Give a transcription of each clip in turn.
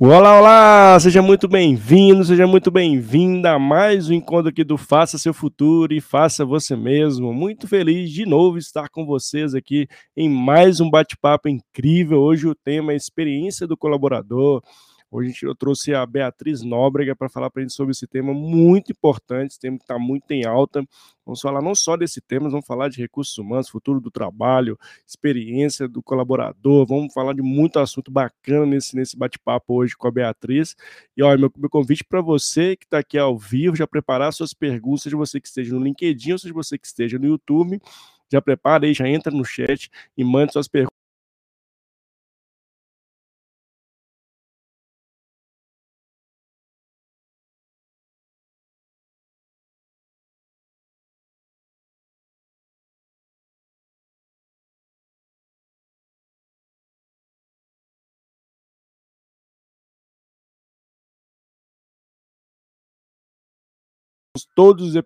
Olá, olá! Seja muito bem-vindo, seja muito bem-vinda a mais um encontro aqui do Faça Seu Futuro e Faça Você Mesmo. Muito feliz de novo estar com vocês aqui em mais um bate-papo incrível. Hoje o tema é experiência do colaborador. Hoje eu trouxe a Beatriz Nóbrega para falar para a gente sobre esse tema muito importante, esse tema que está muito em alta. Vamos falar não só desse tema, vamos falar de recursos humanos, futuro do trabalho, experiência do colaborador, vamos falar de muito assunto bacana nesse, nesse bate-papo hoje com a Beatriz. E olha, meu, meu convite para você que está aqui ao vivo, já preparar suas perguntas, seja você que esteja no LinkedIn ou seja você que esteja no YouTube, já prepara aí, já entra no chat e mande suas perguntas todos os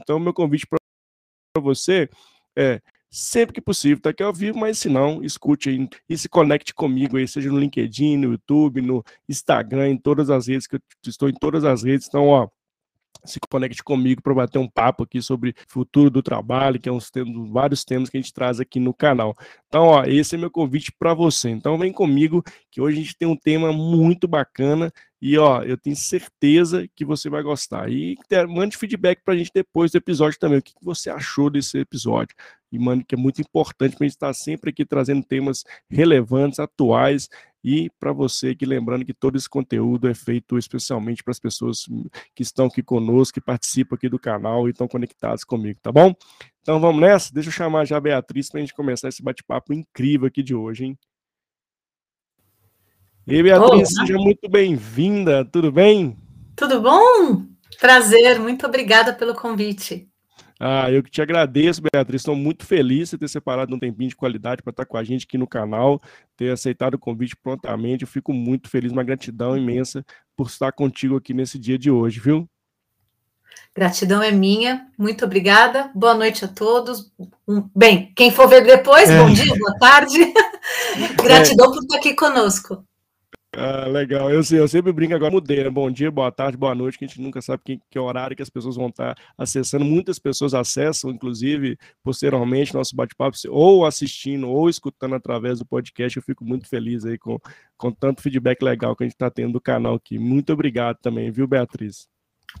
Então, meu convite para você é sempre que possível, tá aqui ao vivo, mas se não, escute aí e se conecte comigo aí, seja no LinkedIn, no YouTube, no Instagram, em todas as redes, que eu estou em todas as redes. Então, ó, se conecte comigo para bater um papo aqui sobre futuro do trabalho, que é um dos vários temas que a gente traz aqui no canal. Então, ó, esse é meu convite para você. Então, vem comigo, que hoje a gente tem um tema muito bacana e ó, eu tenho certeza que você vai gostar. E mande feedback para a gente depois do episódio também. O que você achou desse episódio? E mande que é muito importante para a gente estar sempre aqui trazendo temas relevantes, atuais. E para você que lembrando que todo esse conteúdo é feito especialmente para as pessoas que estão aqui conosco, que participam aqui do canal e estão conectados comigo, tá bom? Então vamos nessa? Deixa eu chamar já a Beatriz para a gente começar esse bate-papo incrível aqui de hoje, hein? E Beatriz, Olá. seja muito bem-vinda, tudo bem? Tudo bom? Prazer, muito obrigada pelo convite. Ah, eu que te agradeço, Beatriz. Estou muito feliz de ter separado um tempinho de qualidade para estar com a gente aqui no canal, ter aceitado o convite prontamente. Eu fico muito feliz, uma gratidão imensa por estar contigo aqui nesse dia de hoje, viu? Gratidão é minha, muito obrigada. Boa noite a todos. Bem, quem for ver depois, é. bom dia, boa tarde. Gratidão é. por estar aqui conosco. Ah, legal. Eu, eu sempre brinco agora, mudei, né? Bom dia, boa tarde, boa noite, que a gente nunca sabe que, que horário que as pessoas vão estar acessando. Muitas pessoas acessam, inclusive, posteriormente, nosso bate-papo, ou assistindo ou escutando através do podcast. Eu fico muito feliz aí com, com tanto feedback legal que a gente está tendo do canal aqui. Muito obrigado também, viu, Beatriz?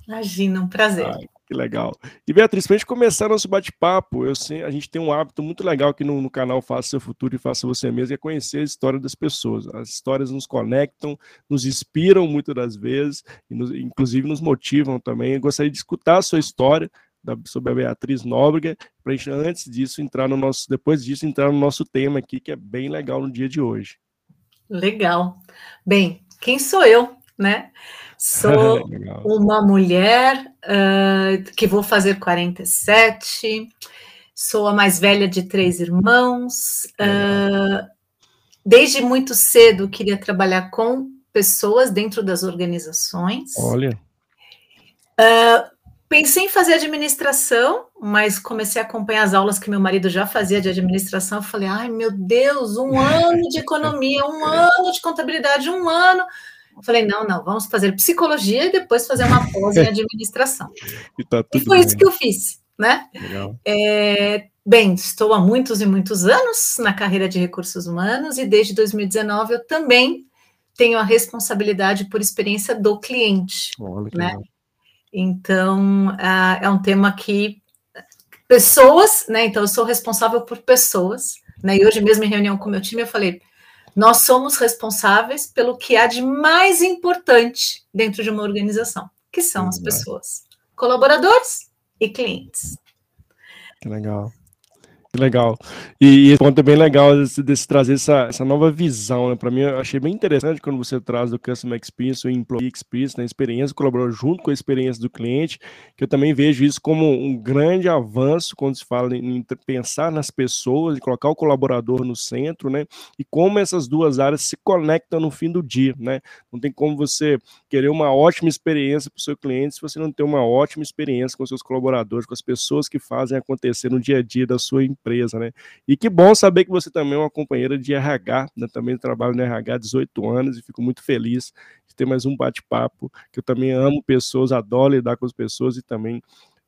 Imagina, um prazer. Ai, que legal. E Beatriz, para a gente começar nosso bate-papo, eu sei, a gente tem um hábito muito legal aqui no, no, canal Faça Seu Futuro e Faça Você Mesmo, é conhecer a história das pessoas. As histórias nos conectam, nos inspiram muitas das vezes, e nos, inclusive nos motivam também. Eu gostaria de escutar a sua história da, sobre a Beatriz Nóbrega, para a gente, antes disso, entrar no nosso, depois disso, entrar no nosso tema aqui, que é bem legal no dia de hoje. Legal. Bem, quem sou eu, né? Sou uma mulher uh, que vou fazer 47, sou a mais velha de três irmãos. Uh, desde muito cedo queria trabalhar com pessoas dentro das organizações. Olha. Uh, pensei em fazer administração, mas comecei a acompanhar as aulas que meu marido já fazia de administração. Falei, ai meu Deus, um ano de economia, um ano de contabilidade, um ano. Falei, não, não, vamos fazer psicologia e depois fazer uma pós em administração. e, tá e, foi bem. isso que eu fiz, né? É, bem, estou há muitos e muitos anos na carreira de recursos humanos e desde 2019 eu também tenho a responsabilidade por experiência do cliente, Olha, né? Legal. Então, uh, é um tema que pessoas, né? Então, eu sou responsável por pessoas, né? E hoje mesmo em reunião com o meu time eu falei, nós somos responsáveis pelo que há de mais importante dentro de uma organização, que são as pessoas, colaboradores e clientes. Que legal. Legal. E, esse ponto é bem legal desse, desse trazer essa, essa nova visão, né? Para mim, eu achei bem interessante quando você traz do Customer Experience, o Employee Experience, né? experiência do colaborador junto com a experiência do cliente, que eu também vejo isso como um grande avanço quando se fala em, em pensar nas pessoas e colocar o colaborador no centro, né? E como essas duas áreas se conectam no fim do dia, né? Não tem como você querer uma ótima experiência para o seu cliente se você não tem uma ótima experiência com seus colaboradores, com as pessoas que fazem acontecer no dia a dia da sua empresa, né? E que bom saber que você também é uma companheira de RH, né? Também trabalho no RH há 18 anos e fico muito feliz de ter mais um bate-papo, que eu também amo pessoas, adoro lidar com as pessoas e também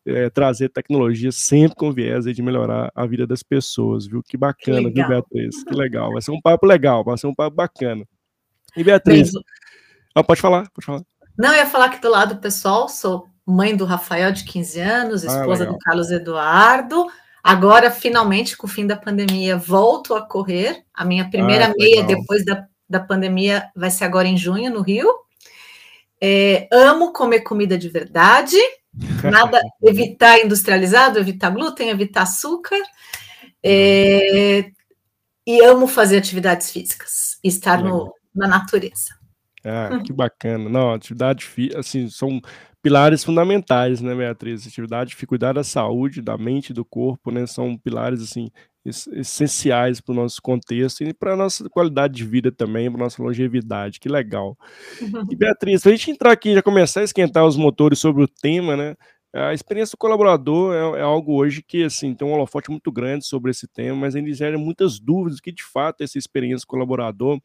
é, trazer tecnologia sempre com viés de melhorar a vida das pessoas, viu? Que bacana, que viu, Beatriz? Que legal. Vai ser um papo legal, vai ser um papo bacana. E Beatriz, ah, pode falar, pode falar. Não, eu ia falar que do lado pessoal, sou mãe do Rafael, de 15 anos, ah, esposa ah, do Carlos Eduardo. Agora, finalmente, com o fim da pandemia, volto a correr. A minha primeira ah, meia legal. depois da, da pandemia vai ser agora em junho, no Rio. É, amo comer comida de verdade. Nada, evitar industrializado, evitar glúten, evitar açúcar. É, e amo fazer atividades físicas, estar no, na natureza. Ah, que bacana. Não, atividade física, assim, são pilares fundamentais, né, Beatriz? Atividade, cuidar da saúde, da mente, do corpo, né? São pilares, assim, essenciais para o nosso contexto e para a nossa qualidade de vida também, para a nossa longevidade. Que legal. E Beatriz, para a gente entrar aqui e já começar a esquentar os motores sobre o tema, né? A experiência do colaborador é, é, algo hoje que assim tem um holofote muito grande sobre esse tema, mas ele gera muitas dúvidas que de fato é essa experiência do colaborador.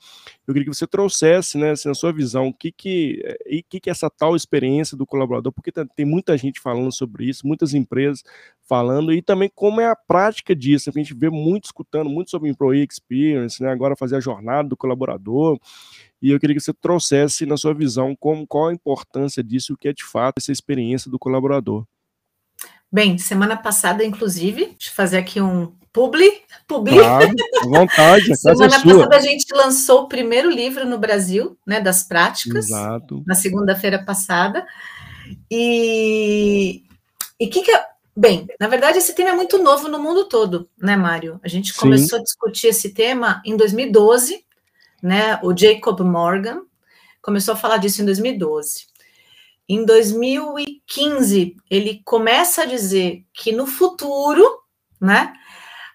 Eu queria que você trouxesse, né, assim, na sua visão, o que que e que que é essa tal experiência do colaborador, porque tem muita gente falando sobre isso, muitas empresas falando e também como é a prática disso. A gente vê muito escutando muito sobre employee experience, né, agora fazer a jornada do colaborador. E eu queria que você trouxesse na sua visão como, qual a importância disso, o que é de fato essa experiência do colaborador. Bem, semana passada, inclusive, deixa eu fazer aqui um publi. publi. Claro, vontade. A semana passada a gente lançou o primeiro livro no Brasil, né, das práticas. Exato. Na segunda-feira passada. E o que, que é. Bem, na verdade, esse tema é muito novo no mundo todo, né, Mário? A gente começou Sim. a discutir esse tema em 2012, né? O Jacob Morgan começou a falar disso em 2012. Em 2015, ele começa a dizer que no futuro, né,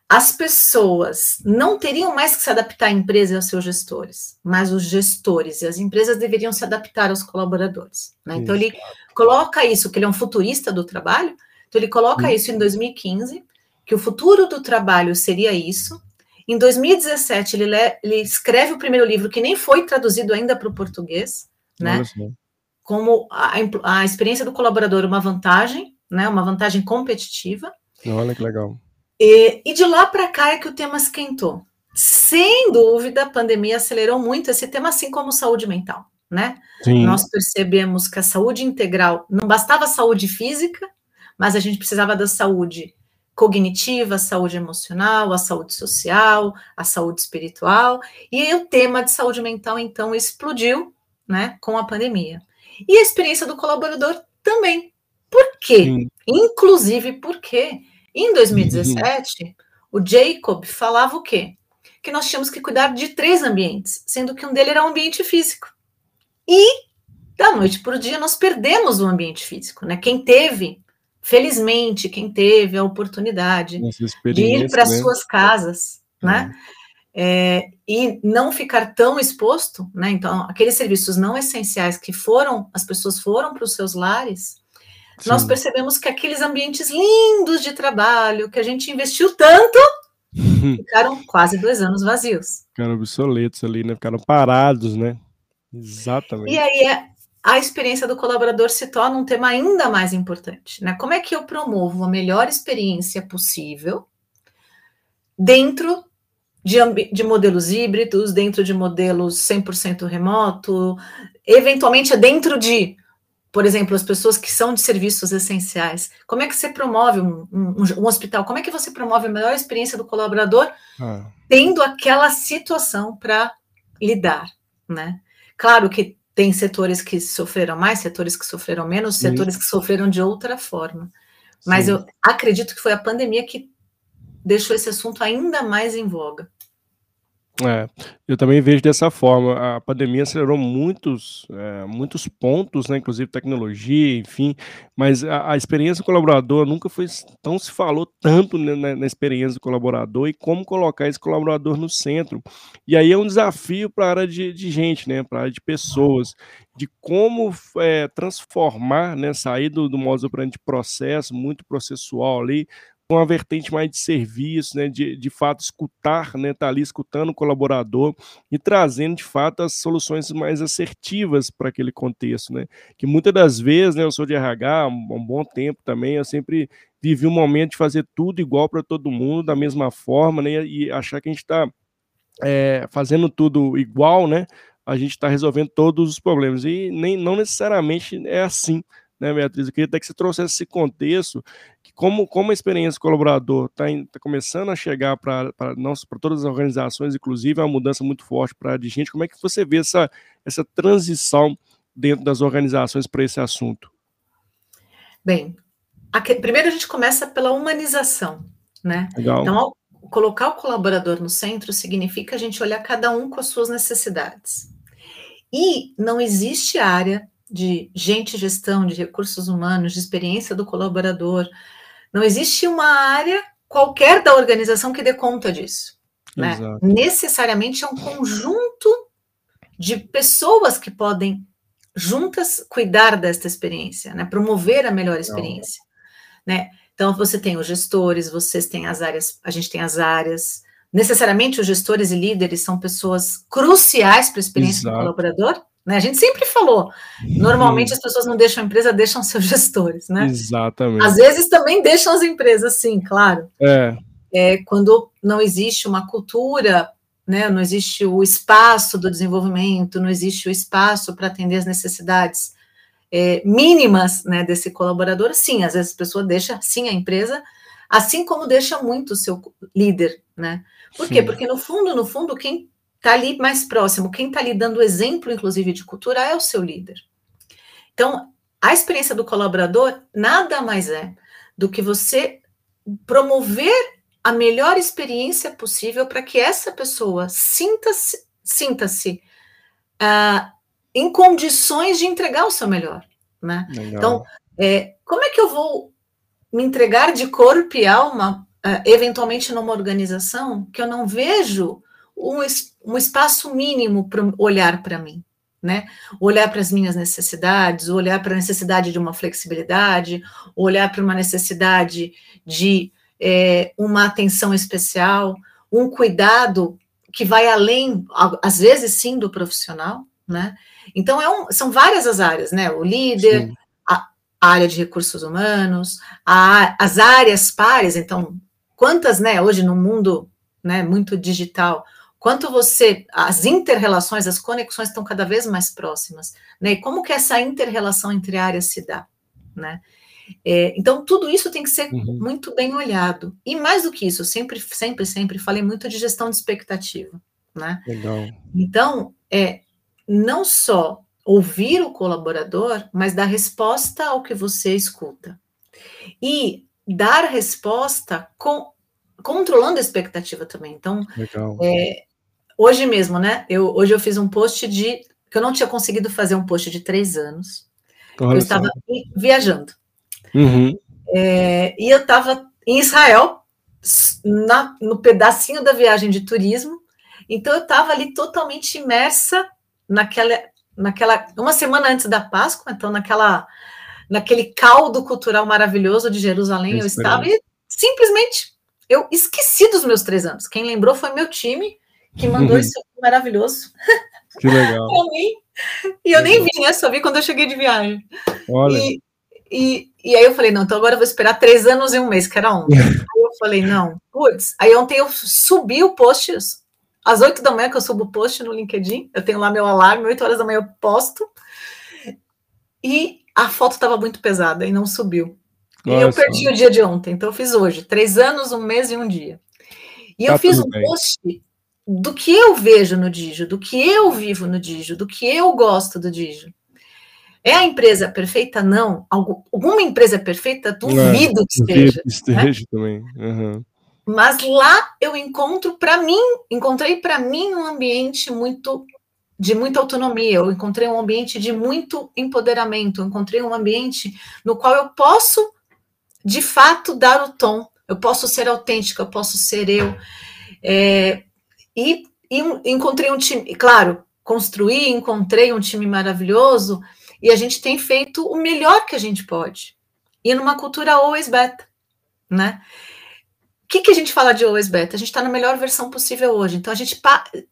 as pessoas não teriam mais que se adaptar à empresa e aos seus gestores, mas os gestores e as empresas deveriam se adaptar aos colaboradores. Né? Então, ele coloca isso, que ele é um futurista do trabalho, então ele coloca isso em 2015, que o futuro do trabalho seria isso, em 2017, ele, ele, escreve o primeiro livro, que nem foi traduzido ainda para o português, né? Como a, a, experiência do colaborador, uma vantagem, né? Uma vantagem competitiva. Olha que legal. E, e de lá para cá é que o tema esquentou. Sem dúvida, a pandemia acelerou muito esse tema, assim como saúde mental, né? Sim. Nós percebemos que a saúde integral não bastava a saúde física, mas a gente precisava da saúde cognitiva, a saúde emocional, a saúde social, a saúde espiritual, e aí o tema de saúde mental então explodiu, né, com a pandemia. E a experiência do colaborador também. Por quê? Sim. Inclusive porque em 2017 uhum. o Jacob falava o quê? Que nós tínhamos que cuidar de três ambientes, sendo que um deles era o um ambiente físico. E da noite para o dia nós perdemos o ambiente físico, né? Quem teve felizmente, quem teve a oportunidade de ir para né? suas casas, né? É, e não ficar tão exposto, né? Então, aqueles serviços não essenciais que foram, as pessoas foram para os seus lares, Sim. nós percebemos que aqueles ambientes lindos de trabalho que a gente investiu tanto ficaram quase dois anos vazios. Ficaram obsoletos ali, né? Ficaram parados, né? Exatamente. E aí é a experiência do colaborador se torna um tema ainda mais importante. Né? Como é que eu promovo a melhor experiência possível dentro de, de modelos híbridos, dentro de modelos 100% remoto, eventualmente é dentro de, por exemplo, as pessoas que são de serviços essenciais. Como é que você promove um, um, um hospital? Como é que você promove a melhor experiência do colaborador ah. tendo aquela situação para lidar, né? Claro que tem setores que sofreram mais, setores que sofreram menos, setores que sofreram de outra forma. Mas Sim. eu acredito que foi a pandemia que deixou esse assunto ainda mais em voga. É, eu também vejo dessa forma. A pandemia acelerou muitos, é, muitos pontos, né, inclusive tecnologia, enfim, mas a, a experiência do colaborador nunca foi tão se falou tanto né, na, na, experiência do colaborador e como colocar esse colaborador no centro. E aí é um desafio para a área de, de, gente, né, para a área de pessoas, de como é, transformar, né, sair do, do modo operandi de processo, muito processual ali, uma vertente mais de serviço, né, de, de fato escutar, né, tá ali escutando o colaborador e trazendo de fato as soluções mais assertivas para aquele contexto, né, que muitas das vezes, né, eu sou de RH há um, bom tempo também, eu sempre vivi um momento de fazer tudo igual para todo mundo, da mesma forma, né, e achar que a gente está é, fazendo tudo igual, né, a gente está resolvendo todos os problemas. E nem não necessariamente é assim, né, Beatriz? Eu queria até que você trouxesse esse contexto, que como, como a experiência do colaborador está tá começando a chegar para todas as organizações, inclusive é uma mudança muito forte para a de gente, como é que você vê essa, essa transição dentro das organizações para esse assunto? Bem, aqui, primeiro a gente começa pela humanização, né? Legal. Então, colocar o colaborador no centro significa a gente olhar cada um com as suas necessidades. E não existe área de gente gestão, de recursos humanos, de experiência do colaborador. Não existe uma área qualquer da organização que dê conta disso. Né? Necessariamente é um conjunto de pessoas que podem juntas cuidar desta experiência, né? promover a melhor experiência. Né? Então, você tem os gestores, vocês têm as áreas, a gente tem as áreas. Necessariamente, os gestores e líderes são pessoas cruciais para a experiência Exato. do colaborador, né? A gente sempre falou, normalmente as pessoas não deixam a empresa, deixam seus gestores, né? Exatamente. Às vezes também deixam as empresas, sim, claro. É. é quando não existe uma cultura, né? Não existe o espaço do desenvolvimento, não existe o espaço para atender as necessidades é, mínimas, né? Desse colaborador, sim, às vezes a pessoa deixa, sim, a empresa, assim como deixa muito o seu líder, né? Por sim. quê? Porque no fundo, no fundo, quem está ali mais próximo, quem está ali dando exemplo, inclusive, de cultura, é o seu líder. Então, a experiência do colaborador nada mais é do que você promover a melhor experiência possível para que essa pessoa sinta-se sinta-se uh, em condições de entregar o seu melhor, né? Então, é, como é que eu vou me entregar de corpo e alma, uh, eventualmente numa organização que eu não vejo um, um espaço mínimo para olhar para mim, né? Olhar para as minhas necessidades, olhar para a necessidade de uma flexibilidade, olhar para uma necessidade de é, uma atenção especial, um cuidado que vai além, às vezes sim, do profissional, né? Então é um, são várias as áreas, né? O líder, a, a, área de recursos humanos, a, as áreas pares, então quantas, né? Hoje no mundo, né? Muito digital, quanto você, as interrelações, as conexões estão cada vez mais próximas, né? E como que essa interrelação entre áreas se dá, né? É, então, tudo isso tem que ser uhum. muito bem olhado. E mais do que isso, sempre, sempre, sempre falei muito de gestão de expectativa, né? Legal. Então, é não só ouvir o colaborador, mas dar resposta ao que você escuta. E dar resposta com, controlando a expectativa também. Então, é, Hoje mesmo, né? Eu, hoje eu fiz um post de. que eu não tinha conseguido fazer um post de três anos. Olha eu estava viajando. Uhum. É, e eu estava em Israel, na, no pedacinho da viagem de turismo. Então eu estava ali totalmente imersa naquela, naquela. Uma semana antes da Páscoa, então naquela naquele caldo cultural maravilhoso de Jerusalém, eu estava e simplesmente eu esqueci dos meus três anos. Quem lembrou foi meu time que mandou isso maravilhoso. Que legal. E eu nem vi, né? Só vi quando eu cheguei de viagem. Olha. E, e, e aí eu falei, não, então agora eu vou esperar três anos e um mês, que era ontem. aí eu falei, não, putz. Aí ontem eu subi o post, às oito da manhã que eu subo o post no LinkedIn, eu tenho lá meu alarme, oito horas da manhã eu posto. E a foto estava muito pesada e não subiu. Nossa. E eu perdi o dia de ontem, então eu fiz hoje, três anos, um mês e um dia. E tá eu fiz um bem. post do que eu vejo no Digio, do que eu vivo no Digio, do que eu gosto do Digio. É a empresa perfeita? Não. Alguma empresa perfeita? Duvido que esteja. Esteja né? também. Uhum. mas lá eu encontro para mim, encontrei para mim um ambiente muito de muita autonomia, eu encontrei um ambiente de muito empoderamento, eu encontrei um ambiente no qual eu posso de fato dar o tom, eu posso ser autêntica, eu posso ser eu. É, e, e encontrei um time, claro, construí, encontrei um time maravilhoso e a gente tem feito o melhor que a gente pode. E numa cultura always beta, né? O que, que a gente fala de always beta? A gente está na melhor versão possível hoje. Então a gente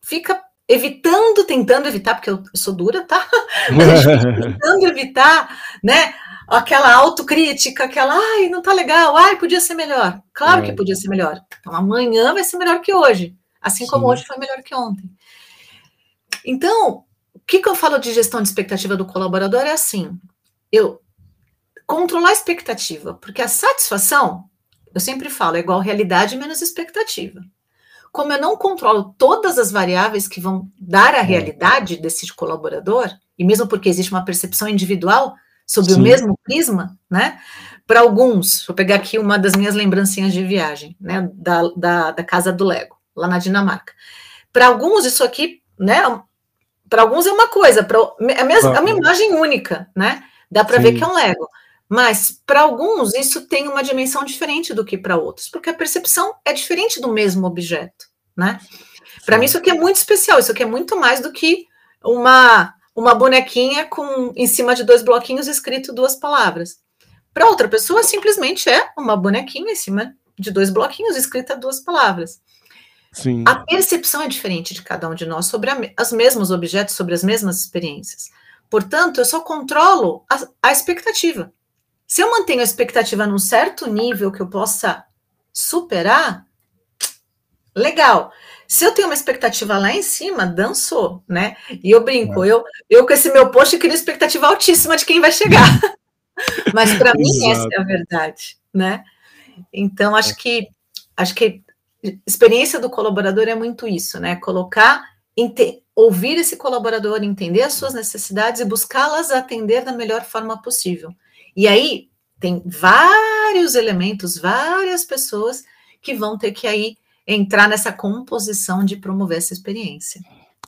fica evitando, tentando evitar, porque eu sou dura, tá? tentando evitar, né? Aquela autocrítica, aquela, ai, não tá legal, ai, podia ser melhor. Claro é. que podia ser melhor. Então amanhã vai ser melhor que hoje, assim Sim. como hoje foi melhor que ontem. Então, o que, que eu falo de gestão de expectativa do colaborador é assim: eu controlar a expectativa, porque a satisfação, eu sempre falo, é igual realidade menos expectativa. Como eu não controlo todas as variáveis que vão dar a é. realidade desse colaborador, e mesmo porque existe uma percepção individual sobre Sim. o mesmo prisma, né? Para alguns, vou pegar aqui uma das minhas lembrancinhas de viagem, né? Da, da, da casa do Lego, lá na Dinamarca. Para alguns, isso aqui, né? Para alguns é uma coisa, pra, é, mesmo, é uma imagem única, né? Dá para ver que é um Lego. Mas para alguns isso tem uma dimensão diferente do que para outros, porque a percepção é diferente do mesmo objeto, né? Para mim isso aqui é muito especial, isso aqui é muito mais do que uma uma bonequinha com em cima de dois bloquinhos escrito duas palavras. Para outra pessoa simplesmente é uma bonequinha em cima de dois bloquinhos escrita duas palavras. Sim. A percepção é diferente de cada um de nós sobre os mesmos objetos, sobre as mesmas experiências. Portanto, eu só controlo a, a expectativa. Se eu mantenho a expectativa num certo nível que eu possa superar, legal. Se eu tenho uma expectativa lá em cima, dançou, né? E eu brinco, é. eu, eu com esse meu post crio expectativa altíssima de quem vai chegar. Mas para mim essa é a verdade, né? Então acho é. que acho que experiência do colaborador é muito isso, né? Colocar, ouvir esse colaborador, entender as suas necessidades e buscá-las atender da melhor forma possível. E aí tem vários elementos, várias pessoas que vão ter que aí entrar nessa composição de promover essa experiência.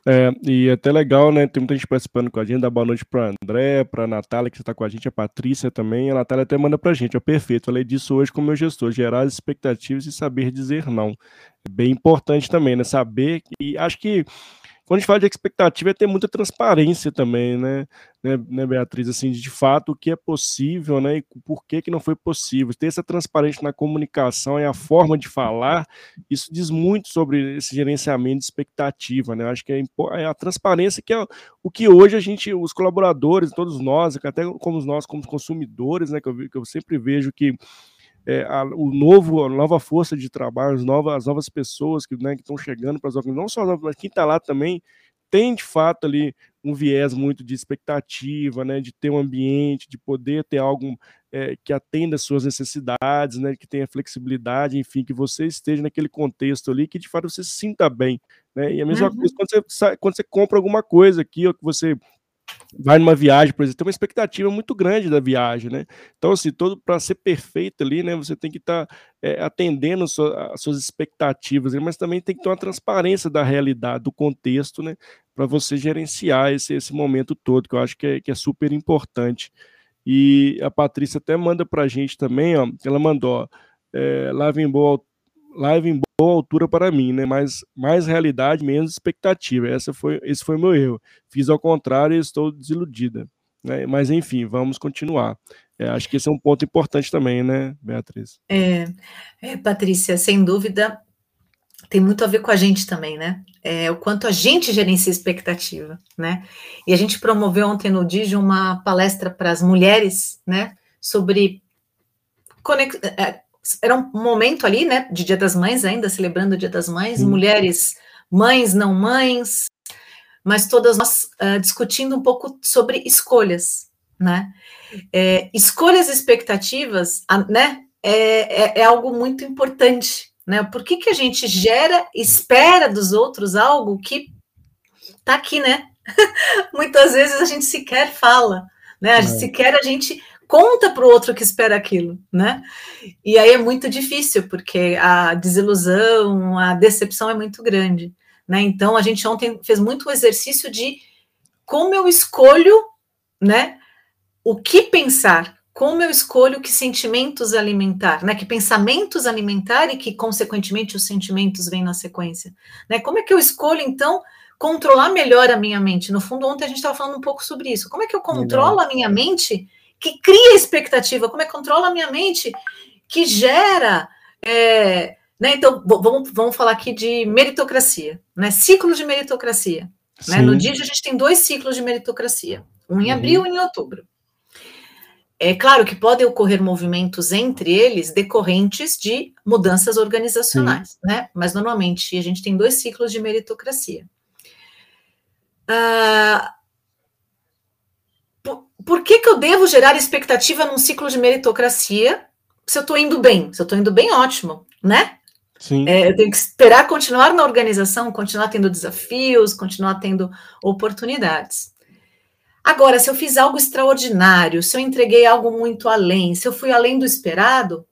É, e é até legal, né? Tem muita gente participando com a gente. Dá boa noite para André, para Natália, que está com a gente, a Patrícia também. A Natália até manda para a gente. É perfeito. Falei disso hoje com o meu gestor: gerar as expectativas e saber dizer não. É bem importante também, né? Saber. E acho que quando a gente fala de expectativa, é ter muita transparência também, né, né, né, Beatriz, assim, de fato, o que é possível, né, e por que que não foi possível. Ter essa transparência na comunicação e a forma de falar, isso diz muito sobre esse gerenciamento de expectativa, né, acho que é, é a transparência que é o que hoje a gente, os colaboradores, todos nós, até como nós como consumidores, né, que eu, que eu sempre vejo que é, a, o novo, a nova força de trabalho, as novas, as novas pessoas que né, estão chegando para as organizações, não só novas, mas quem está lá também tem de fato ali um viés muito de expectativa, né, de ter um ambiente, de poder ter algo é, que atenda às suas necessidades, né, que tenha flexibilidade, enfim, que você esteja naquele contexto ali, que de fato você se sinta bem, né, e a mesma uhum. coisa quando você, quando você compra alguma coisa aqui, ou que você vai numa viagem, por exemplo, tem uma expectativa muito grande da viagem, né? Então, assim, todo para ser perfeito ali, né? Você tem que estar tá, é, atendendo as suas expectativas, mas também tem que ter uma transparência da realidade, do contexto, né? Para você gerenciar esse, esse momento todo, que eu acho que é, que é super importante. E a Patrícia até manda para a gente também, ó, ela mandou, ó, é, Live em Boa live boa altura para mim, né? Mais, mais realidade, menos expectativa. Essa foi, esse foi meu erro. Fiz ao contrário e estou desiludida. Né? Mas enfim, vamos continuar. É, acho que esse é um ponto importante também, né, Beatriz? É, é, Patrícia, sem dúvida, tem muito a ver com a gente também, né? É, o quanto a gente gerencia expectativa, né? E a gente promoveu ontem no DIG uma palestra para as mulheres, né? Sobre conex... Era um momento ali, né, de Dia das Mães ainda, celebrando o Dia das Mães, mulheres, mães, não mães, mas todas nós uh, discutindo um pouco sobre escolhas, né? É, escolhas e expectativas, né, é, é, é, algo muito importante, né? Por que, que a gente gera, espera dos outros algo que tá aqui, né? Muitas vezes a gente sequer fala, né? A gente, é. Sequer a gente conta para o outro que espera aquilo, né? E aí é muito difícil, porque a desilusão, a decepção é muito grande, né? Então a gente ontem fez muito o exercício de como eu escolho, né? O que pensar, como eu escolho que sentimentos alimentar, né? Que pensamentos alimentar e que, consequentemente, os sentimentos vêm na sequência, né? Como é que eu escolho, então, controlar melhor a minha mente? No fundo, ontem a gente estava falando um pouco sobre isso. Como é que eu controlo a minha mente que cria expectativa? Como é que eu controlo a minha mente que gera... É, né? Então, vamos, vamos falar aqui de meritocracia, né? Ciclo de meritocracia. Né? No dia a gente tem dois ciclos de meritocracia, um em uhum. abril e um em outubro. É claro que podem ocorrer movimentos entre eles decorrentes de mudanças organizacionais, né? Mas normalmente a gente tem dois ciclos de meritocracia. Ah, por, que, que eu devo gerar expectativa num ciclo de meritocracia se eu estou indo bem? Se eu estou indo bem, ótimo, né? Sim. É, eu tenho que esperar continuar na organização, continuar tendo desafios, continuar tendo oportunidades. Agora, se eu fiz algo extraordinário, se eu entreguei algo muito além, se eu fui além do esperado,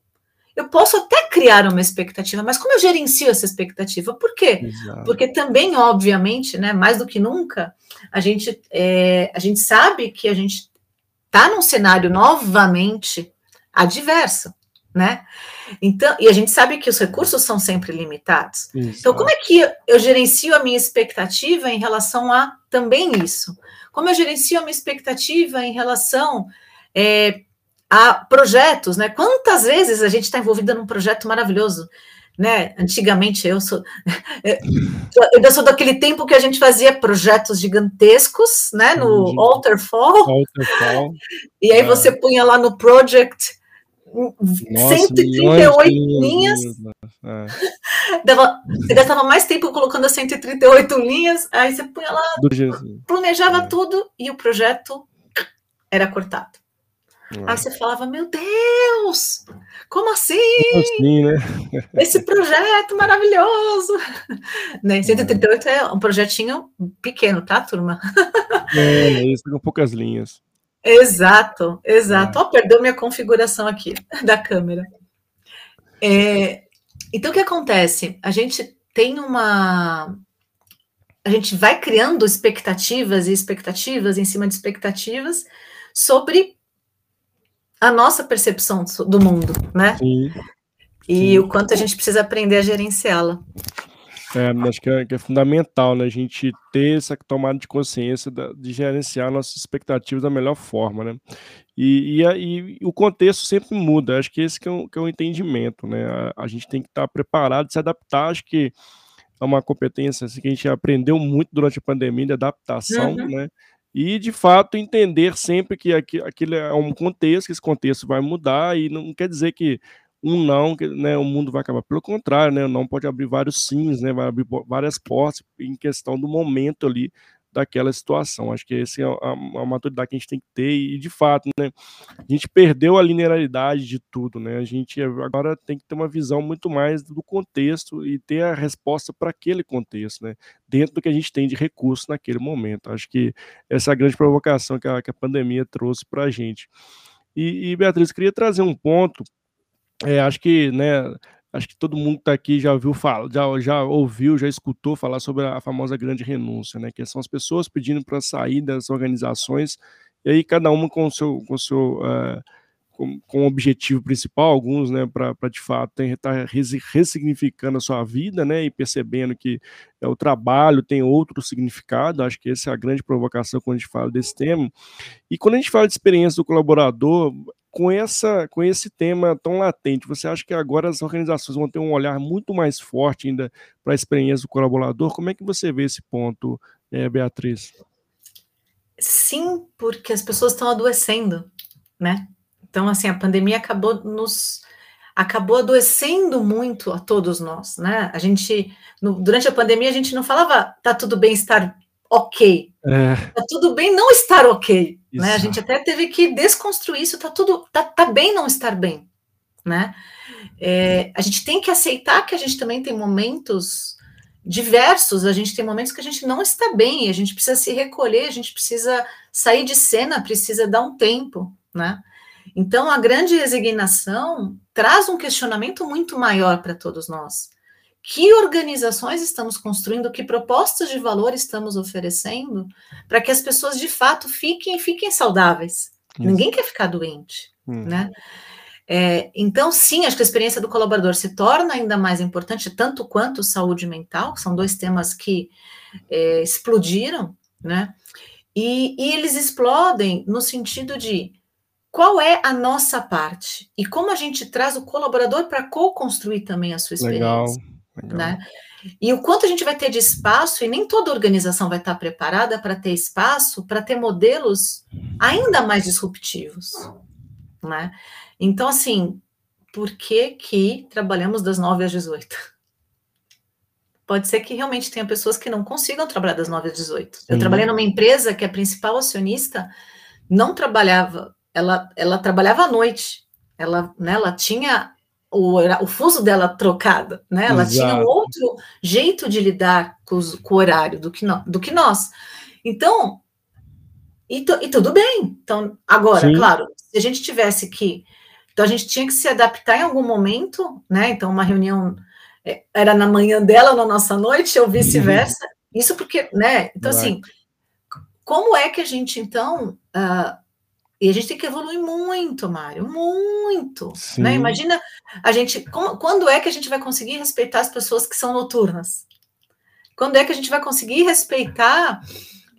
eu posso até criar uma expectativa, mas como eu gerencio essa expectativa? Por quê? Exato. Porque também, obviamente, né, mais do que nunca, a gente, é, a gente sabe que a gente está num cenário novamente adverso, né? Então, e a gente sabe que os recursos são sempre limitados. Isso, então, como é que eu gerencio a minha expectativa em relação a também isso? Como eu gerencio a minha expectativa em relação é, a projetos, né? Quantas vezes a gente está envolvida num projeto maravilhoso? Né? Antigamente eu sou eu sou daquele tempo que a gente fazia projetos gigantescos, né? No Alter Fall. E aí é. você punha lá no project nossa, 138 linhas. É. Dava, você gastava mais tempo colocando as 138 linhas, aí você punha lá, planejava é. tudo e o projeto era cortado. É. Aí você falava, meu Deus, como assim? Assim né? Esse projeto maravilhoso. Né? 138 é um projetinho pequeno, tá, turma? É, isso com poucas linhas. Exato, exato. É. Oh, perdeu minha configuração aqui da câmera. É, então, o que acontece? A gente tem uma. A gente vai criando expectativas e expectativas em cima de expectativas sobre a nossa percepção do mundo, né? Sim. E Sim. o quanto a gente precisa aprender a gerenciá-la. É, acho que é, que é, fundamental, né? A gente ter essa tomada de consciência da, de gerenciar nossas expectativas da melhor forma, né? E, e, e o contexto sempre muda. Acho que esse que é, um, que é um entendimento, né? A, a gente tem que estar preparado, se adaptar. Acho que é uma competência assim, que a gente aprendeu muito durante a pandemia de adaptação, uhum. né? E, de fato, entender sempre que aquilo é um contexto, que esse contexto vai mudar, e não quer dizer que um não, que né, o mundo vai acabar. Pelo contrário, né, o não pode abrir vários sims, né, vai abrir várias portas em questão do momento ali daquela situação. Acho que essa é a, a, maturidade que a gente tem que ter e, de fato, né, a gente perdeu a linearidade de tudo, né, a gente agora tem que ter uma visão muito mais do contexto e ter a resposta para aquele contexto, né, dentro do que a gente tem de recurso naquele momento. Acho que essa é a grande provocação que a, que a pandemia trouxe para a gente. E, e, Beatriz, queria trazer um ponto é, acho que, né, acho que todo mundo está aqui já ouviu falar, já, já ouviu, já escutou falar sobre a famosa grande renúncia, né? Que são as pessoas pedindo para sair das organizações, e aí cada uma com o seu, com o seu uh, com, com objetivo principal, alguns, né, para de fato estar tá ressignificando a sua vida, né, e percebendo que é, o trabalho tem outro significado. Acho que essa é a grande provocação quando a gente fala desse tema. E quando a gente fala de experiência do colaborador, com, essa, com esse tema tão latente, você acha que agora as organizações vão ter um olhar muito mais forte ainda para a experiência do colaborador? Como é que você vê esse ponto, é, Beatriz? Sim, porque as pessoas estão adoecendo, né? Então, assim, a pandemia acabou nos acabou adoecendo muito a todos nós, né? A gente, no, durante a pandemia, a gente não falava tá tudo bem estar ok. É. Tá tudo bem não estar ok. Né? A gente até teve que desconstruir isso, tá tudo, tá, tá bem não estar bem. Né? É, a gente tem que aceitar que a gente também tem momentos diversos, a gente tem momentos que a gente não está bem, a gente precisa se recolher, a gente precisa sair de cena, precisa dar um tempo, né? Então, a grande resignação traz um questionamento muito maior para todos nós. Que organizações estamos construindo, que propostas de valor estamos oferecendo para que as pessoas de fato fiquem fiquem saudáveis? Isso. Ninguém quer ficar doente, hum. né? É, então, sim, acho que a experiência do colaborador se torna ainda mais importante, tanto quanto saúde mental, que são dois temas que é, explodiram, né? E, e, eles explodem no sentido de qual é a nossa parte e como a gente traz o colaborador para co-construir também a sua experiência. Legal, legal. Né? E o quanto a gente vai ter de espaço, e nem toda organização vai estar preparada para ter espaço para ter modelos ainda mais disruptivos. Né? Então, assim, por que, que trabalhamos das 9 às 18? Pode ser que realmente tenha pessoas que não consigam trabalhar das 9 às 18. Eu trabalhei numa empresa que a principal acionista não trabalhava, ela, ela trabalhava à noite. Ela, né, ela tinha o, o fuso dela trocado, né? Ela Exato. tinha um outro jeito de lidar com, os, com o horário do que, no, do que nós. Então, e, e, tudo bem. Então, agora, Sim. claro, se a gente tivesse que então a gente tinha que se adaptar em algum momento, né? Então, uma reunião é, era na manhã dela na nossa noite, ou vice-versa. Isso porque, né? Então, assim, como é que a gente, então. Uh, e a gente tem que evoluir muito, Mário, muito. Né? Imagina a gente. Como, quando é que a gente vai conseguir respeitar as pessoas que são noturnas? Quando é que a gente vai conseguir respeitar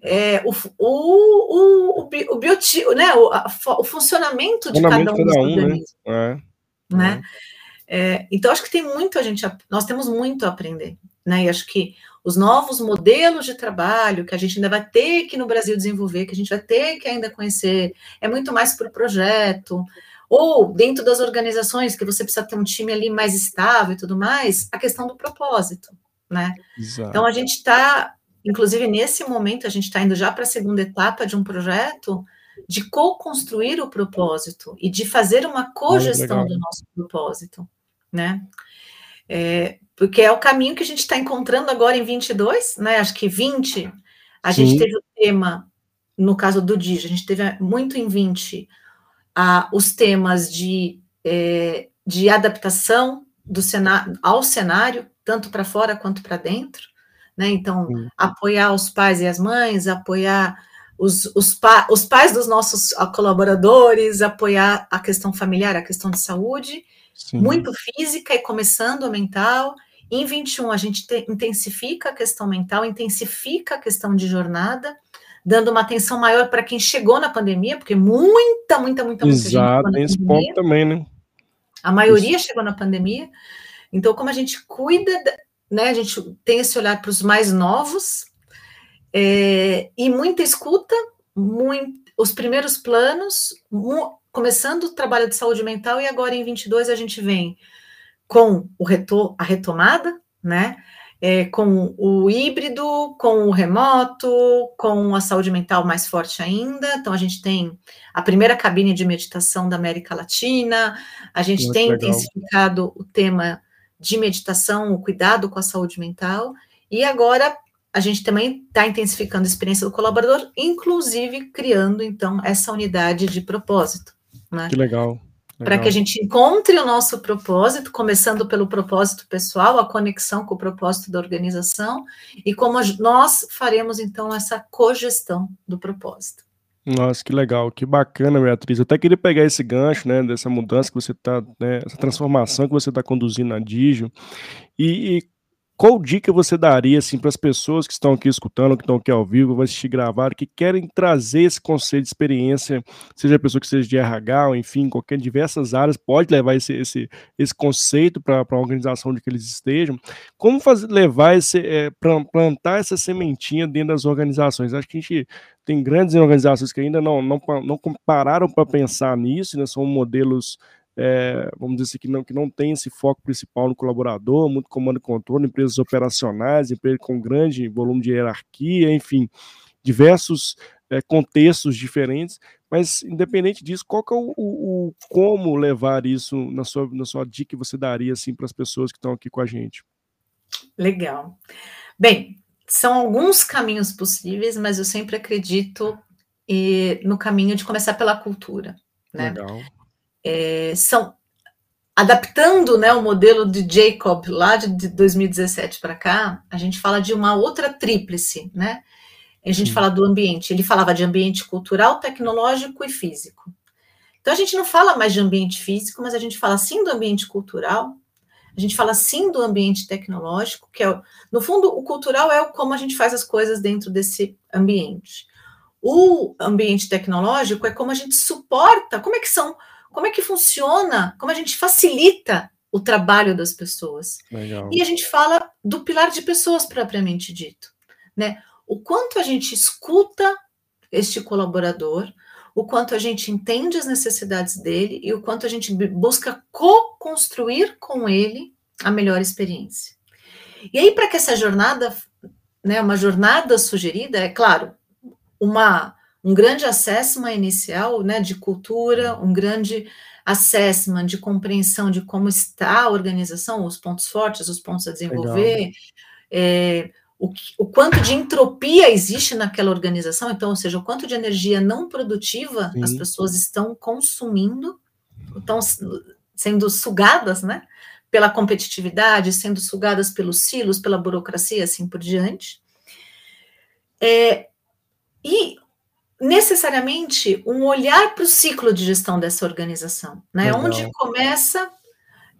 é, o, o, o, o, biotipo, né, o, a, o funcionamento de cada um dos um, né? organismos. Né? É, né? É. então, acho que tem muito a gente, nós temos muito a aprender, né? E acho que os novos modelos de trabalho que a gente ainda vai ter que no Brasil desenvolver, que a gente vai ter que ainda conhecer, é muito mais para o projeto, ou dentro das organizações que você precisa ter um time ali mais estável e tudo mais, a questão do propósito, né? Exato. Então a gente está Inclusive, nesse momento, a gente está indo já para a segunda etapa de um projeto de co-construir o propósito e de fazer uma cogestão do nosso propósito, né? É, porque é o caminho que a gente está encontrando agora em 22, né? Acho que 20, a Sim. gente teve o tema, no caso do DIG, a gente teve muito em 20 a, os temas de, é, de adaptação do cenário, ao cenário, tanto para fora quanto para dentro né? Então, Sim. apoiar os pais e as mães, apoiar os, os, pa, os pais dos nossos colaboradores, apoiar a questão familiar, a questão de saúde, Sim. muito física e começando a mental. Em 21, a gente te, intensifica a questão mental, intensifica a questão de jornada, dando uma atenção maior para quem chegou na pandemia, porque muita, muita, muita, muita Exato, gente esse ponto também, né? A maioria Isso. chegou na pandemia. Então, como a gente cuida né? A gente tem esse olhar para os mais novos é, e muita escuta, muito, os primeiros planos, começando o trabalho de saúde mental e agora em 22 a gente vem com o retor a retomada, né? É, com o híbrido, com o remoto, com a saúde mental mais forte ainda. Então, a gente tem a primeira cabine de meditação da América Latina, a gente Muito tem legal. intensificado o tema de meditação, o cuidado com a saúde mental, e agora a gente também está intensificando a experiência do colaborador, inclusive criando, então, essa unidade de propósito. Né? Que legal. Para que a gente encontre o nosso propósito, começando pelo propósito pessoal, a conexão com o propósito da organização, e como nós faremos, então, essa cogestão do propósito. Nossa, que legal, que bacana, Beatriz. Eu até queria pegar esse gancho, né, dessa mudança que você está, né, essa transformação que você está conduzindo na Digio, e, e qual dica você daria assim para as pessoas que estão aqui escutando, que estão aqui ao vivo, vão assistir gravado, que querem trazer esse conceito de experiência, seja a pessoa que seja de RH, ou enfim, qualquer diversas áreas, pode levar esse, esse, esse conceito para a organização de que eles estejam. Como fazer, levar esse, é, plantar essa sementinha dentro das organizações? Acho que a gente tem grandes organizações que ainda não, não, não pararam para pensar nisso, né? são modelos é, vamos dizer assim, que não, que não tem esse foco principal no colaborador, muito comando e controle, empresas operacionais, empresas com grande volume de hierarquia, enfim, diversos é, contextos diferentes, mas independente disso, qual que é o, o, como levar isso na sua, na sua dica que você daria assim para as pessoas que estão aqui com a gente? Legal. Bem, são alguns caminhos possíveis, mas eu sempre acredito e, no caminho de começar pela cultura. Né? Legal. É, são adaptando né, o modelo de Jacob lá de 2017 para cá, a gente fala de uma outra tríplice, né? A gente Sim. fala do ambiente. Ele falava de ambiente cultural, tecnológico e físico. Então a gente não fala mais de ambiente físico, mas a gente fala sim do ambiente cultural, a gente fala sim do ambiente tecnológico, que é, no fundo, o cultural é como a gente faz as coisas dentro desse ambiente. O ambiente tecnológico é como a gente suporta, como é que são como é que funciona, como a gente facilita o trabalho das pessoas. Legal. E a gente fala do pilar de pessoas propriamente dito, né? O quanto a gente escuta este colaborador, o quanto a gente entende as necessidades dele e o quanto a gente busca co-construir com ele a melhor experiência. E aí, para que essa jornada, né, uma jornada sugerida, é claro, uma um grande assessment inicial né, de cultura, um grande assessment de compreensão de como está a organização, os pontos fortes, os pontos a desenvolver, é, o, o, quanto de entropia existe naquela organização, então, ou seja, o quanto de energia não produtiva Sim. as pessoas estão consumindo, estão sendo sugadas, né? Pela competitividade, sendo sugadas pelos silos, pela burocracia, assim por diante. É, e necessariamente um olhar para o ciclo de gestão dessa organização, né? Legal. Onde começa,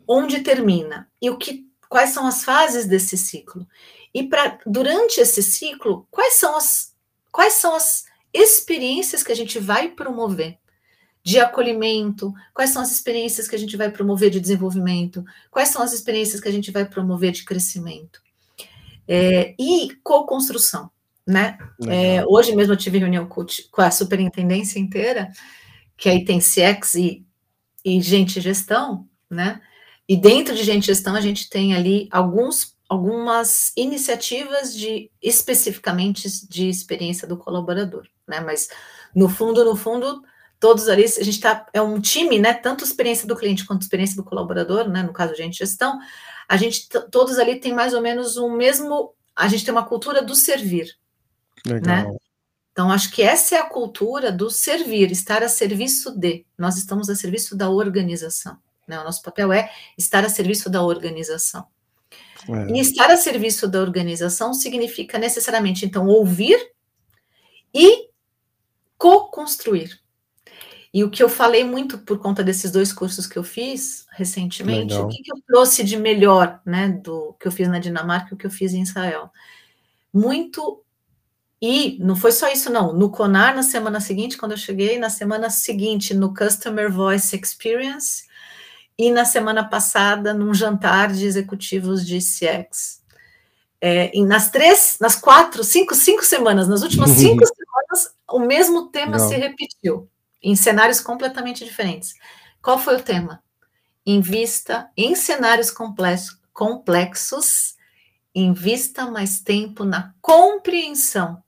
onde termina e o que, quais são as fases desse ciclo e para durante esse ciclo quais são as quais são as experiências que a gente vai promover de acolhimento, quais são as experiências que a gente vai promover de desenvolvimento, quais são as experiências que a gente vai promover de crescimento é, e co-construção né? É, hoje mesmo eu tive reunião com, a superintendência inteira, que aí tem CX e, e gente gestão, né? E dentro de gente gestão a gente tem ali alguns, algumas iniciativas de especificamente de experiência do colaborador, né? Mas no fundo, no fundo, todos ali, a gente está, é um time, né? Tanto experiência do cliente quanto experiência do colaborador, né? No caso, gente gestão, a gente todos ali tem mais ou menos o mesmo, a gente tem uma cultura do servir, Legal. Né? Então, acho que essa é a cultura do servir, estar a serviço de. Nós estamos a serviço da organização. Né? O nosso papel é estar a serviço da organização. É. E estar a serviço da organização significa necessariamente, então, ouvir e co-construir. E o que eu falei muito por conta desses dois cursos que eu fiz recentemente, Legal. o que, que, eu trouxe de melhor, né, do que eu fiz na Dinamarca e o que eu fiz em Israel? Muito e não foi só isso, não. No CONAR, na semana seguinte, quando eu cheguei, na semana seguinte, no Customer Voice Experience, e na semana passada, num jantar de executivos de CX. É, e nas três, nas quatro, cinco, cinco semanas, nas últimas cinco semanas, o mesmo tema não. se repetiu, em cenários completamente diferentes. Qual foi o tema? Invista em cenários complexos, invista mais tempo na compreensão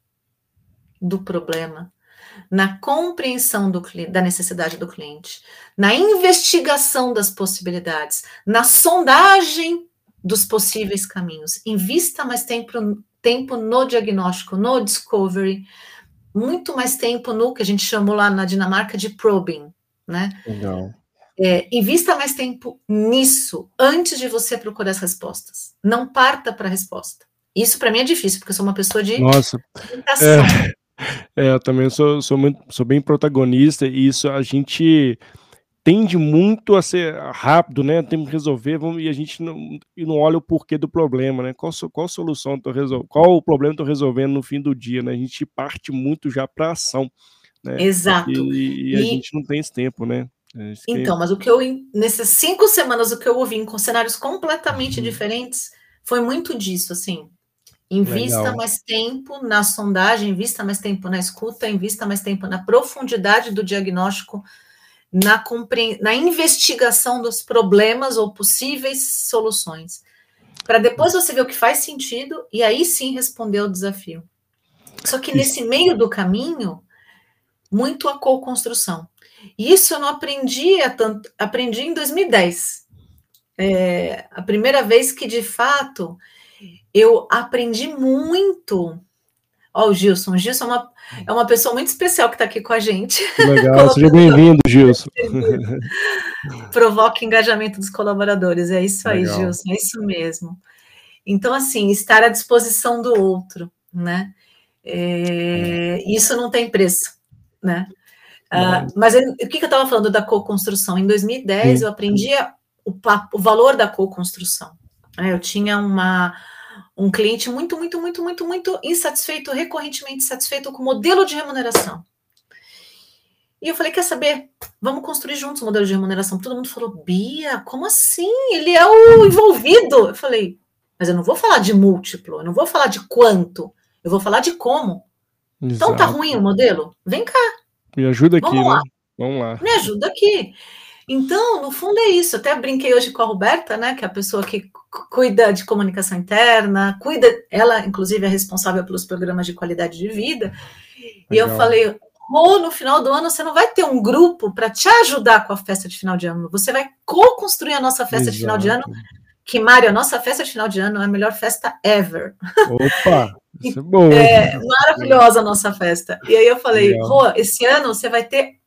do problema, na compreensão do, da necessidade do cliente, na investigação das possibilidades, na sondagem dos possíveis caminhos. Invista mais tempo, tempo no diagnóstico, no discovery, muito mais tempo no que a gente chamou lá na Dinamarca de probing, né? Legal. É, invista mais tempo nisso antes de você procurar as respostas. Não parta para a resposta. Isso para mim é difícil, porque eu sou uma pessoa de Nossa, é, é, eu também sou, sou, muito, sou bem protagonista e isso a gente tende muito a ser rápido, né? Tem que resolver vamos, e a gente não, e não olha o porquê do problema, né? Qual, qual solução tô resolvendo? Qual o problema estou resolvendo no fim do dia, né? A gente parte muito já para ação, né? Exato. E, e, a gente não tem esse tempo, né? É então, mas o que eu nessas cinco semanas o que eu ouvi com cenários completamente uhum. diferentes foi muito disso, assim. Invista Legal. mais tempo na sondagem, invista mais tempo na escuta, invista mais tempo na profundidade do diagnóstico, na, compre... na investigação dos problemas ou possíveis soluções. Para depois você ver o que faz sentido e aí sim responder ao desafio. Só que nesse meio do caminho, muito a co-construção. E isso eu não aprendi, tanto, aprendi em 2010. É, a primeira vez que, de fato, eu aprendi muito Ó, o Gilson. O Gilson é uma, é uma pessoa muito especial que está aqui com a gente. Legal, seja bem-vindo, Gilson. Provoca engajamento dos colaboradores. É isso aí, Legal. Gilson, é isso mesmo. Então, assim, estar à disposição do outro, né? É, isso não tem preço, né? Uh, mas eu, o que, que eu estava falando da co-construção? Em 2010, Sim. eu aprendi o, o valor da co-construção. Né? Eu tinha uma, um cliente muito, muito, muito, muito, muito insatisfeito, recorrentemente insatisfeito com o modelo de remuneração. E eu falei, quer saber? Vamos construir juntos o modelo de remuneração. Todo mundo falou, Bia, como assim? Ele é o envolvido. Eu falei, mas eu não vou falar de múltiplo, eu não vou falar de quanto, eu vou falar de como. Exato. Então tá ruim o modelo? Vem cá. Me ajuda aqui, Vamos né? lá. Vamos lá. Me ajuda aqui. Então, no fundo é isso. Até brinquei hoje com a Roberta, né, que é a pessoa que cuida de comunicação interna, cuida, ela inclusive é responsável pelos programas de qualidade de vida. Legal. E eu falei, ou no final do ano você não vai ter um grupo para te ajudar com a festa de final de ano. Você vai co-construir a nossa festa Exato. de final de ano que, Mário, a nossa festa de final de ano é a melhor festa ever. Opa! Isso é bom. É maravilhosa a nossa festa. E aí eu falei, Rô, esse ano você vai ter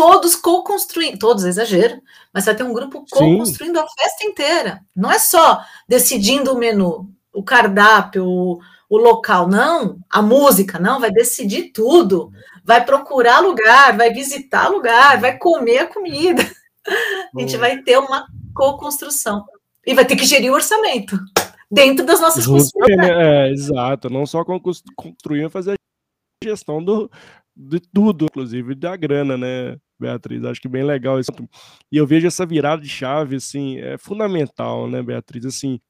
todos co-construindo, todos exagero, mas vai ter um grupo co-construindo a festa inteira. Não é só decidindo o menu, o cardápio, o, o local, não, a música, não, vai decidir tudo, vai procurar lugar, vai visitar lugar, vai comer a comida. A gente vai ter uma co-construção. E vai ter que gerir o orçamento dentro das nossas possibilidades. É, exato, não só construir, mas fazer a gestão do, de tudo, inclusive da grana, né, Beatriz? Acho que bem legal isso. E eu vejo essa virada de chave, assim, é fundamental, né, Beatriz? Assim,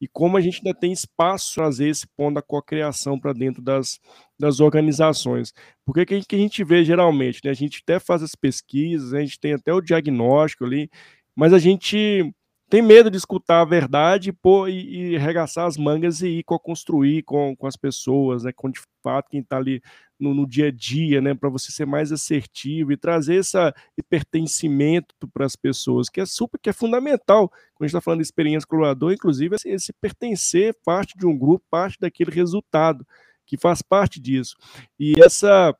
e como a gente ainda tem espaço para trazer esse ponto da cocriação para dentro das, das organizações. Porque que, que a gente vê geralmente, né? A gente até faz as pesquisas, a gente tem até o diagnóstico ali, mas a gente tem medo de escutar a verdade pô, e, e arregaçar as mangas e ir co-construir com, com as pessoas, né, com de fato quem está ali no, no, dia a dia, né, para você ser mais assertivo e trazer esse pertencimento para as pessoas, que é super, que é fundamental quando a gente está falando de experiência colaborador, inclusive esse, esse pertencer parte de um grupo, parte daquele resultado que faz parte disso. E essa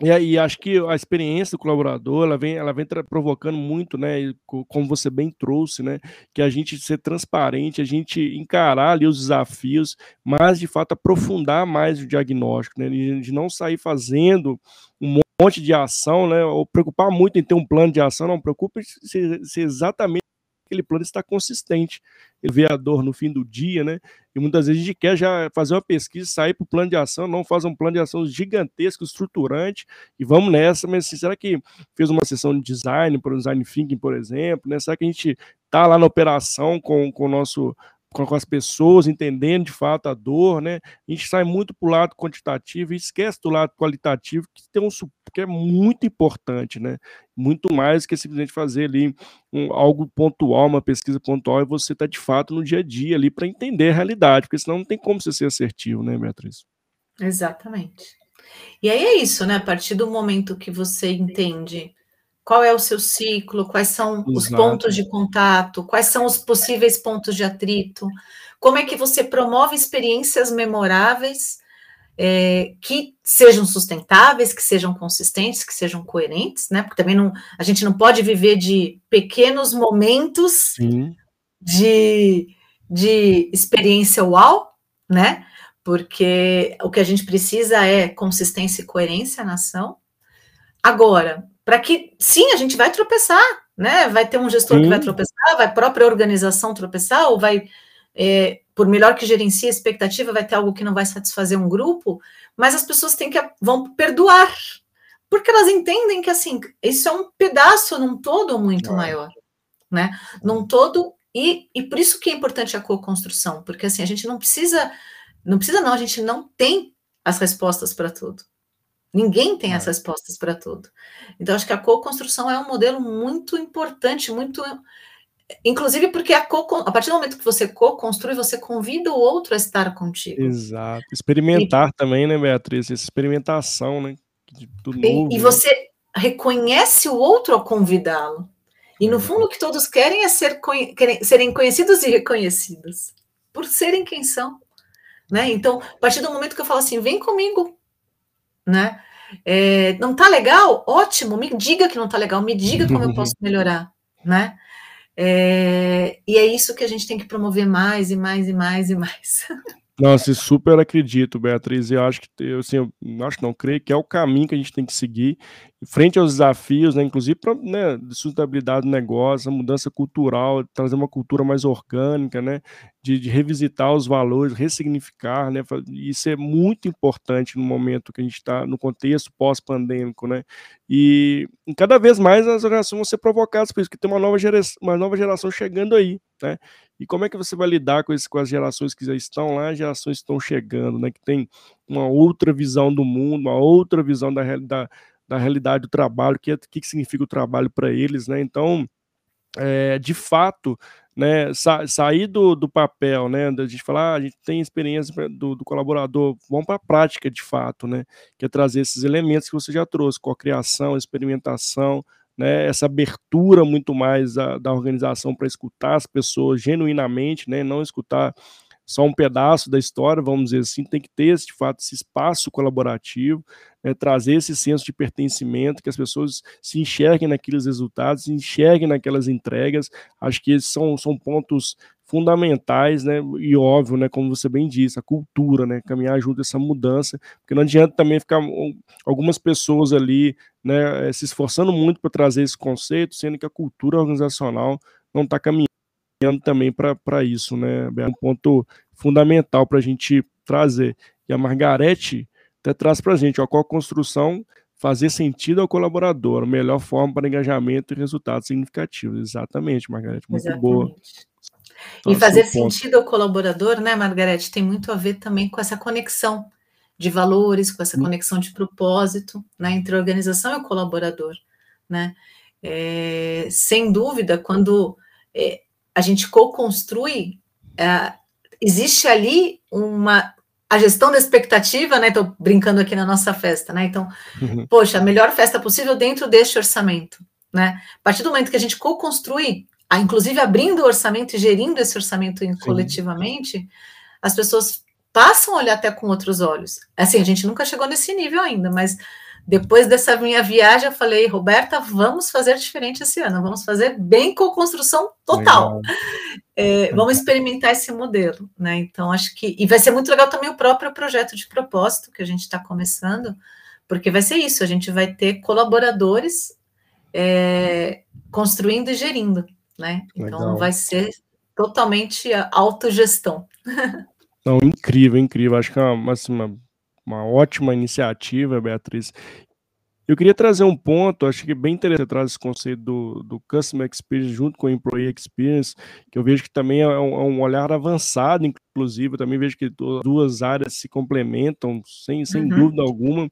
e aí acho que a experiência do colaborador, ela vem, ela vem provocando muito, né, como você bem trouxe, né, que a gente ser transparente, a gente encarar ali os desafios, mas de fato aprofundar mais o diagnóstico, né, de não sair fazendo um monte de ação, né, ou preocupar muito em ter um plano de ação, não preocupe se, se exatamente aquele plano está consistente. Ele vê a dor no fim do dia, né? E muitas vezes a gente quer já fazer uma pesquisa, sair para o plano de ação, não faz um plano de ação gigantesco, estruturante, e vamos nessa, mas assim, será que fez uma sessão de design, por design thinking, por exemplo, né? Será que a gente está lá na operação com, com o nosso com, as pessoas, entendendo de fato a dor, né? A gente sai muito para o lado quantitativo e esquece do lado qualitativo, que tem um que é muito importante, né? Muito mais que simplesmente fazer ali um, algo pontual, uma pesquisa pontual, e você está de fato no dia a dia ali para entender a realidade, porque senão não tem como você ser assertivo, né, Beatriz? Exatamente. E aí é isso, né? A partir do momento que você entende qual é o seu ciclo, quais são Exato. os pontos de contato, quais são os possíveis pontos de atrito, como é que você promove experiências memoráveis é, que sejam sustentáveis, que sejam consistentes, que sejam coerentes, né? Porque também não, a gente não pode viver de pequenos momentos de, de experiência uau, né? Porque o que a gente precisa é consistência e coerência na ação. Agora, para que sim, a gente vai tropeçar, né? Vai ter um gestor sim. que vai tropeçar, vai a própria organização tropeçar, ou vai, é, por melhor que gerencie a expectativa, vai ter algo que não vai satisfazer um grupo, mas as pessoas têm que vão perdoar, porque elas entendem que assim, isso é um pedaço num todo muito é. maior, né? Num todo, e, e por isso que é importante a co-construção, porque assim, a gente não precisa, não precisa, não, a gente não tem as respostas para tudo. Ninguém tem é. as respostas para tudo. Então, acho que a co-construção é um modelo muito importante, muito. Inclusive, porque a, co a partir do momento que você co-construi, você convida o outro a estar contigo. Exato. Experimentar e... também, né, Beatriz? Essa experimentação, né? Do novo, e, e né? você reconhece o outro ao convidá-lo. E no fundo, o que todos querem é ser, serem conhecidos e reconhecidos por serem quem são. Né? Então, a partir do momento que eu falo assim, vem comigo, né? É, não tá legal? Ótimo, me diga que não tá legal, me diga como eu posso melhorar, né? É, e é isso que a gente tem que promover mais e mais e mais e mais. Nossa, super acredito, Beatriz. Eu acho que eu, assim, eu acho não, creio que é o caminho que a gente tem que seguir frente aos desafios, né, inclusive para né, de sustentabilidade do negócio, mudança cultural, trazer uma cultura mais orgânica, né, de, de, revisitar os valores, ressignificar, né, isso é muito importante no momento que a gente está no contexto pós-pandêmico, né, e, e, cada vez mais as organizações vão ser provocadas por isso, que tem uma nova geração, uma nova geração chegando aí, né, e como é que você vai lidar com, esse, com as gerações que já estão lá, as gerações que estão chegando, né, que tem uma outra visão do mundo, uma outra visão da realidade da realidade do trabalho, o que, que significa o trabalho para eles, né? Então, é, de fato, né, sa sair do, do papel, né, da gente falar, ah, a gente tem experiência do, do colaborador, vamos para a prática de fato, né, que é trazer esses elementos que você já trouxe, com a criação, experimentação, né, essa abertura muito mais da, da organização para escutar as pessoas genuinamente, né, não escutar só um pedaço da história, vamos dizer assim, tem que ter, de fato, esse espaço colaborativo, né, trazer esse senso de pertencimento, que as pessoas se enxerguem naqueles resultados, se enxerguem naquelas entregas. Acho que esses são, são pontos fundamentais, né, e óbvio, né, como você bem disse, a cultura, né, caminhar junto essa mudança, porque não adianta também ficar algumas pessoas ali, né, se esforçando muito para trazer esse conceito, sendo que a cultura organizacional não está caminhando também para isso, né? É um ponto fundamental para a gente trazer. E a Margarete até traz para a gente, ó, qual a construção fazer sentido ao colaborador, a melhor forma para engajamento e resultados significativos. Exatamente, Margarete, muito Exatamente. boa. e fazer sentido ao colaborador, né, Margarete, tem muito a ver também com essa conexão de valores, com essa hum. conexão de propósito, né, entre a organização e o colaborador, né? É, sem dúvida, quando é, a gente co-construi, é, existe ali uma a gestão da expectativa, né? Estou brincando aqui na nossa festa, né? Então, uhum. poxa, a melhor festa possível dentro deste orçamento, né? A partir do momento que a gente co-construi, inclusive abrindo o orçamento e gerindo esse orçamento coletivamente, as pessoas passam a olhar até com outros olhos. Assim, a gente nunca chegou nesse nível ainda, mas depois dessa minha viagem, eu falei, Roberta, vamos fazer diferente esse ano, vamos fazer bem com construção total. É, vamos experimentar esse modelo, né? Então, acho que. E vai ser muito legal também o próprio projeto de propósito que a gente está começando, porque vai ser isso: a gente vai ter colaboradores é, construindo e gerindo, né? Então, legal. vai ser totalmente autogestão. Não, incrível, incrível. Acho que é uma, assim, uma uma ótima iniciativa, Beatriz. Eu queria trazer um ponto, acho que é bem interessante trazer esse conceito do, do Customer Experience junto com o Employee Experience, que eu vejo que também é um, é um olhar avançado, inclusive, eu também vejo que duas áreas se complementam, sem, sem uhum. dúvida alguma.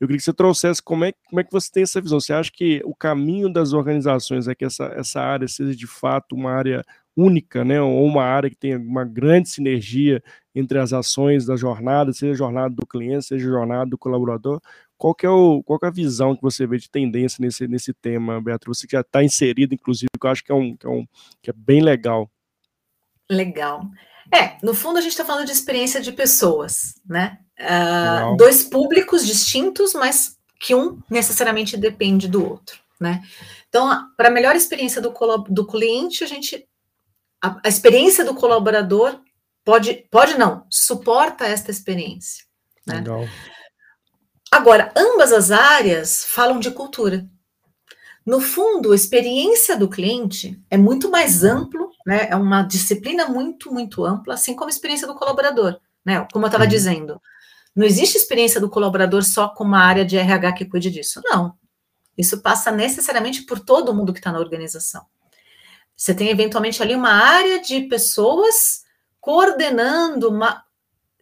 Eu queria que você trouxesse como é, como é que você tem essa visão. Você acha que o caminho das organizações é que essa, essa área seja de fato uma área única, né, ou uma área que tenha uma grande sinergia entre as ações da jornada, seja a jornada do cliente, seja a jornada do colaborador. Qual que é, o, qual que é a visão que você vê de tendência nesse, nesse tema, Beatriz? Você que já está inserido, inclusive, que eu acho que é, um, que, é um, que é bem legal. Legal. É, no fundo a gente está falando de experiência de pessoas, né? Uh, dois públicos distintos, mas que um necessariamente depende do outro, né? Então, para a melhor experiência do, do cliente, a gente a, a experiência do colaborador pode, pode não, suporta esta experiência. Né? Legal. Agora, ambas as áreas falam de cultura. No fundo, a experiência do cliente é muito mais amplo, né? É uma disciplina muito, muito ampla, assim como a experiência do colaborador, né? Como eu estava uhum. dizendo. Não existe experiência do colaborador só com uma área de RH que cuide disso. Não. Isso passa necessariamente por todo mundo que está na organização. Você tem eventualmente ali uma área de pessoas coordenando uma,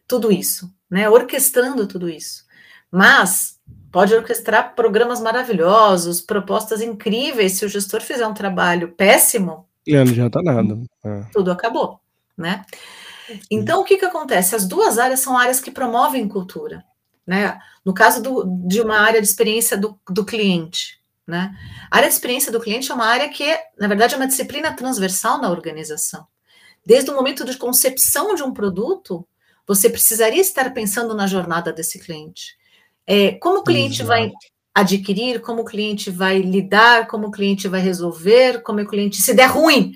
tudo isso, né? Orquestrando tudo isso. Mas pode orquestrar programas maravilhosos, propostas incríveis. Se o gestor fizer um trabalho péssimo, e não adianta nada. É. Tudo acabou, né? Então, o que, que acontece? As duas áreas são áreas que promovem cultura. Né? No caso do, de uma área de experiência do, do cliente, né? A área de experiência do cliente é uma área que, na verdade, é uma disciplina transversal na organização. Desde o momento de concepção de um produto, você precisaria estar pensando na jornada desse cliente. É, como o cliente Exato. vai adquirir, como o cliente vai lidar, como o cliente vai resolver, como o cliente, se der ruim,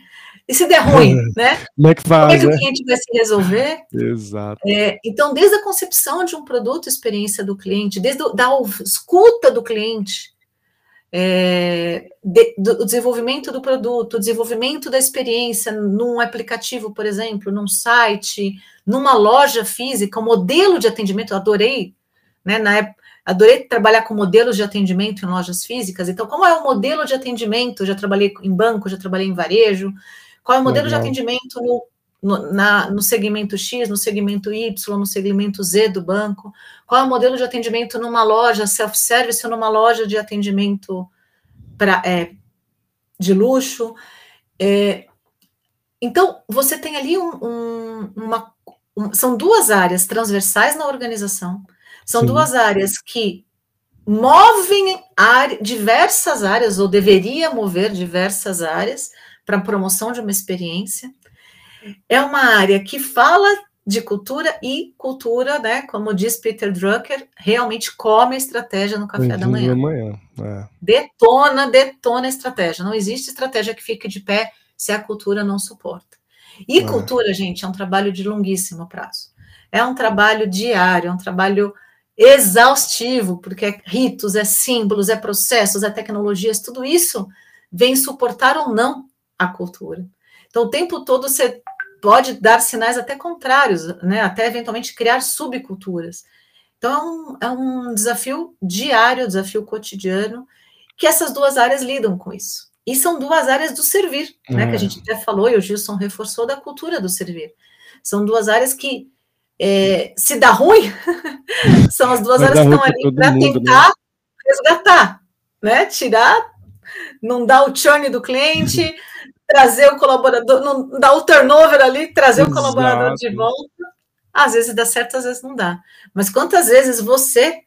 e se der ruim, né? Como é que faz? Como é que o cliente vai se resolver? Exato. É, então, desde a concepção de um produto, experiência do cliente, desde a da escuta do cliente, é, de, do desenvolvimento do produto, desenvolvimento da experiência num aplicativo, por exemplo, num site, numa loja física, o um modelo de atendimento, eu adorei, né? Na época, adorei trabalhar com modelos de atendimento em lojas físicas. Então, como é o modelo de atendimento? Eu já trabalhei em banco, já trabalhei em varejo. Qual é o modelo Legal. de atendimento no, no, na, no segmento X, no segmento Y, no segmento Z do banco? Qual é o modelo de atendimento numa loja self-service ou numa loja de atendimento pra, é, de luxo? É, então, você tem ali um, um, uma. Um, são duas áreas transversais na organização, são Sim. duas áreas que movem área, diversas áreas, ou deveria mover diversas áreas, para a promoção de uma experiência. É uma área que fala de cultura e cultura, né? Como diz Peter Drucker, realmente come a estratégia no café da manhã. manhã. É. Detona, detona a estratégia. Não existe estratégia que fique de pé se a cultura não suporta. E é. cultura, gente, é um trabalho de longuíssimo prazo. É um trabalho diário, é um trabalho exaustivo, porque é ritos, é símbolos, é processos, é tecnologias, tudo isso vem suportar ou não a cultura. Então, o tempo todo você pode dar sinais até contrários, né? até eventualmente criar subculturas. Então, é um, é um desafio diário, desafio cotidiano, que essas duas áreas lidam com isso. E são duas áreas do servir, né? Que a é. gente até falou, e o Gilson reforçou da cultura do servir. São duas áreas que, é, se dá ruim, são as duas áreas que estão ali para né? tentar né? resgatar, né? Tirar, não dar o churn do cliente, trazer o colaborador, não dar o turnover ali, trazer Exato. o colaborador de volta. Às vezes dá certo, às vezes não dá. Mas quantas vezes você,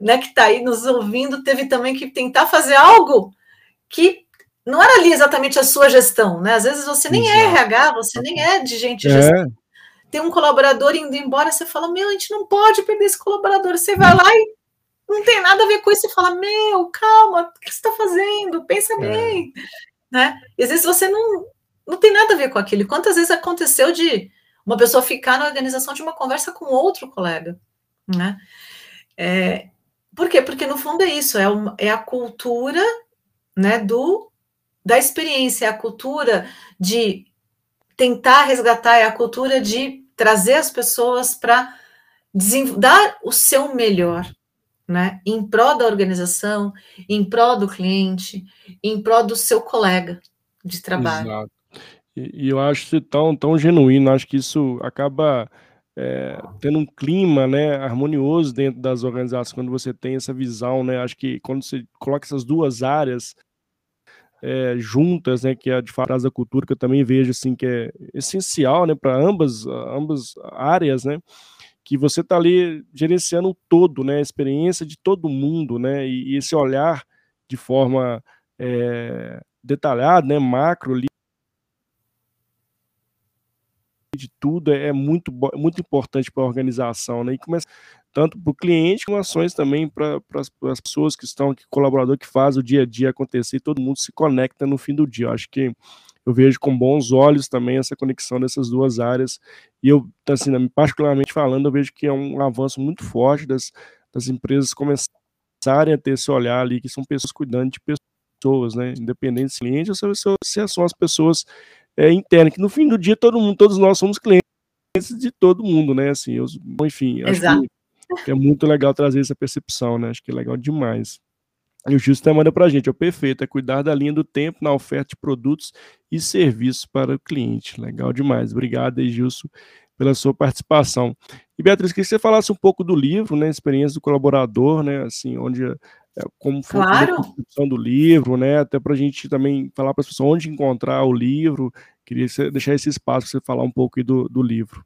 né, que está aí nos ouvindo, teve também que tentar fazer algo que não era ali exatamente a sua gestão, né? Às vezes você nem é Exato. é RH, você nem é de gente é. gestão. Tem um colaborador indo embora, você fala, meu, a gente não pode perder esse colaborador. Você vai lá e não tem nada a ver com isso. Você fala, meu, calma, o que você está fazendo? Pensa é. bem né? E às vezes você não, não tem nada a ver com aquilo. Quantas vezes aconteceu de uma pessoa ficar na organização de uma conversa com outro colega, né? É, por quê? Porque no fundo é isso, é, é a cultura, né, do da experiência, é a cultura de tentar resgatar, é a cultura de trazer as pessoas para dar o seu melhor, né, em prol da organização, em prol do cliente, em prol do seu colega de trabalho. Exato. E, e eu acho isso tão, tão genuíno, acho que isso acaba é, tendo um clima né, harmonioso dentro das organizações, quando você tem essa visão, né, acho que quando você coloca essas duas áreas é, juntas, né, que é de fato da cultura, que eu também vejo assim, que é essencial né, para ambas, ambas áreas, né, que você está ali gerenciando o todo, né, a experiência de todo mundo, né, e, e esse olhar de forma é, detalhada, né, macro ali, de tudo é, muito, muito importante para a organização, né, e começa tanto para o cliente como ações também para as pessoas que estão aqui, colaborador que faz o dia a dia acontecer, e todo mundo se conecta no fim do dia. Eu acho que eu vejo com bons olhos também essa conexão dessas duas áreas. E eu, assim, particularmente falando, eu vejo que é um avanço muito forte das, das empresas começarem a ter esse olhar ali, que são pessoas cuidando de pessoas, né? Independente se cliente ou se, se são as pessoas é, internas, que no fim do dia todo mundo, todos nós somos clientes de todo mundo, né? Assim, eu, enfim, acho Exato. que é muito legal trazer essa percepção, né? Acho que é legal demais. E o Gilson manda para a gente, é o perfeito, é cuidar da linha do tempo na oferta de produtos e serviços para o cliente. Legal demais. Obrigado, Gilson, pela sua participação. E Beatriz, queria que você falasse um pouco do livro, né, experiência do colaborador, né, assim, onde é, como foi claro. a construção do livro, né, até para a gente também falar para as pessoas onde encontrar o livro. Queria deixar esse espaço para você falar um pouco do, do livro.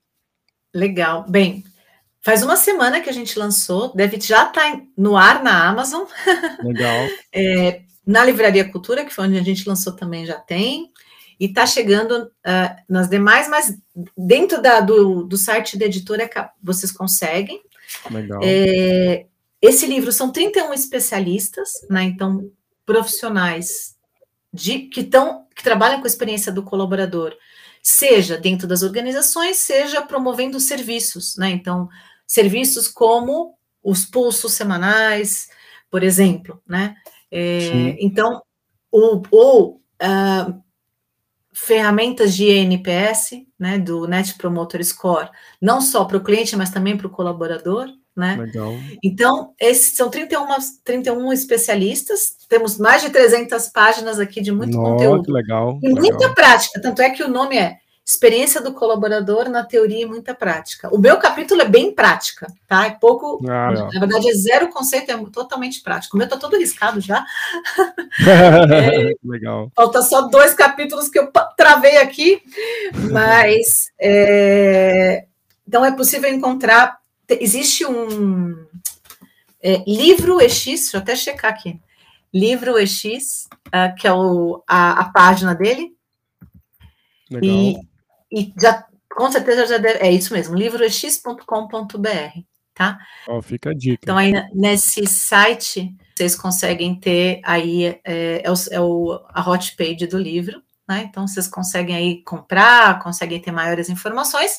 Legal. Bem, Faz uma semana que a gente lançou, deve já estar tá no ar na Amazon. Legal. é, na Livraria Cultura, que foi onde a gente lançou também, já tem. e está chegando uh, nas demais, mas dentro da, do, do site da editora vocês conseguem. Legal. É, esse livro são 31 especialistas, né? Então, profissionais de, que, estão que trabalham com a experiência do colaborador, seja dentro das organizações, seja promovendo serviços, né? Então, serviços como os pulsos semanais, por exemplo, né? É, então, ou, ou uh, ferramentas de NPS, né, do Net Promoter Score, não só para o cliente, mas também para o colaborador, né? Legal. Então, esses são 31, 31 especialistas, temos mais de 300 páginas aqui de muito Nossa, conteúdo. legal. E legal. muita prática, tanto é que o nome é Experiência do colaborador na teoria e muita prática. O meu capítulo é bem prática, tá? É pouco, ah, na verdade é zero conceito, é totalmente prático. O meu tá todo riscado já. é, legal. Falta só dois capítulos que eu travei aqui, mas é, então é possível encontrar existe um é, livro EX, deixa eu até checar aqui. Livro EX, uh, que é o, a, a página dele. Legal. E, e já, com certeza já deve, é isso mesmo, livroex.com.br, tá? Ó, oh, fica a dica. Então, aí nesse site, vocês conseguem ter aí, é, é, o, é o, a hot page do livro, né? Então, vocês conseguem aí comprar, conseguem ter maiores informações,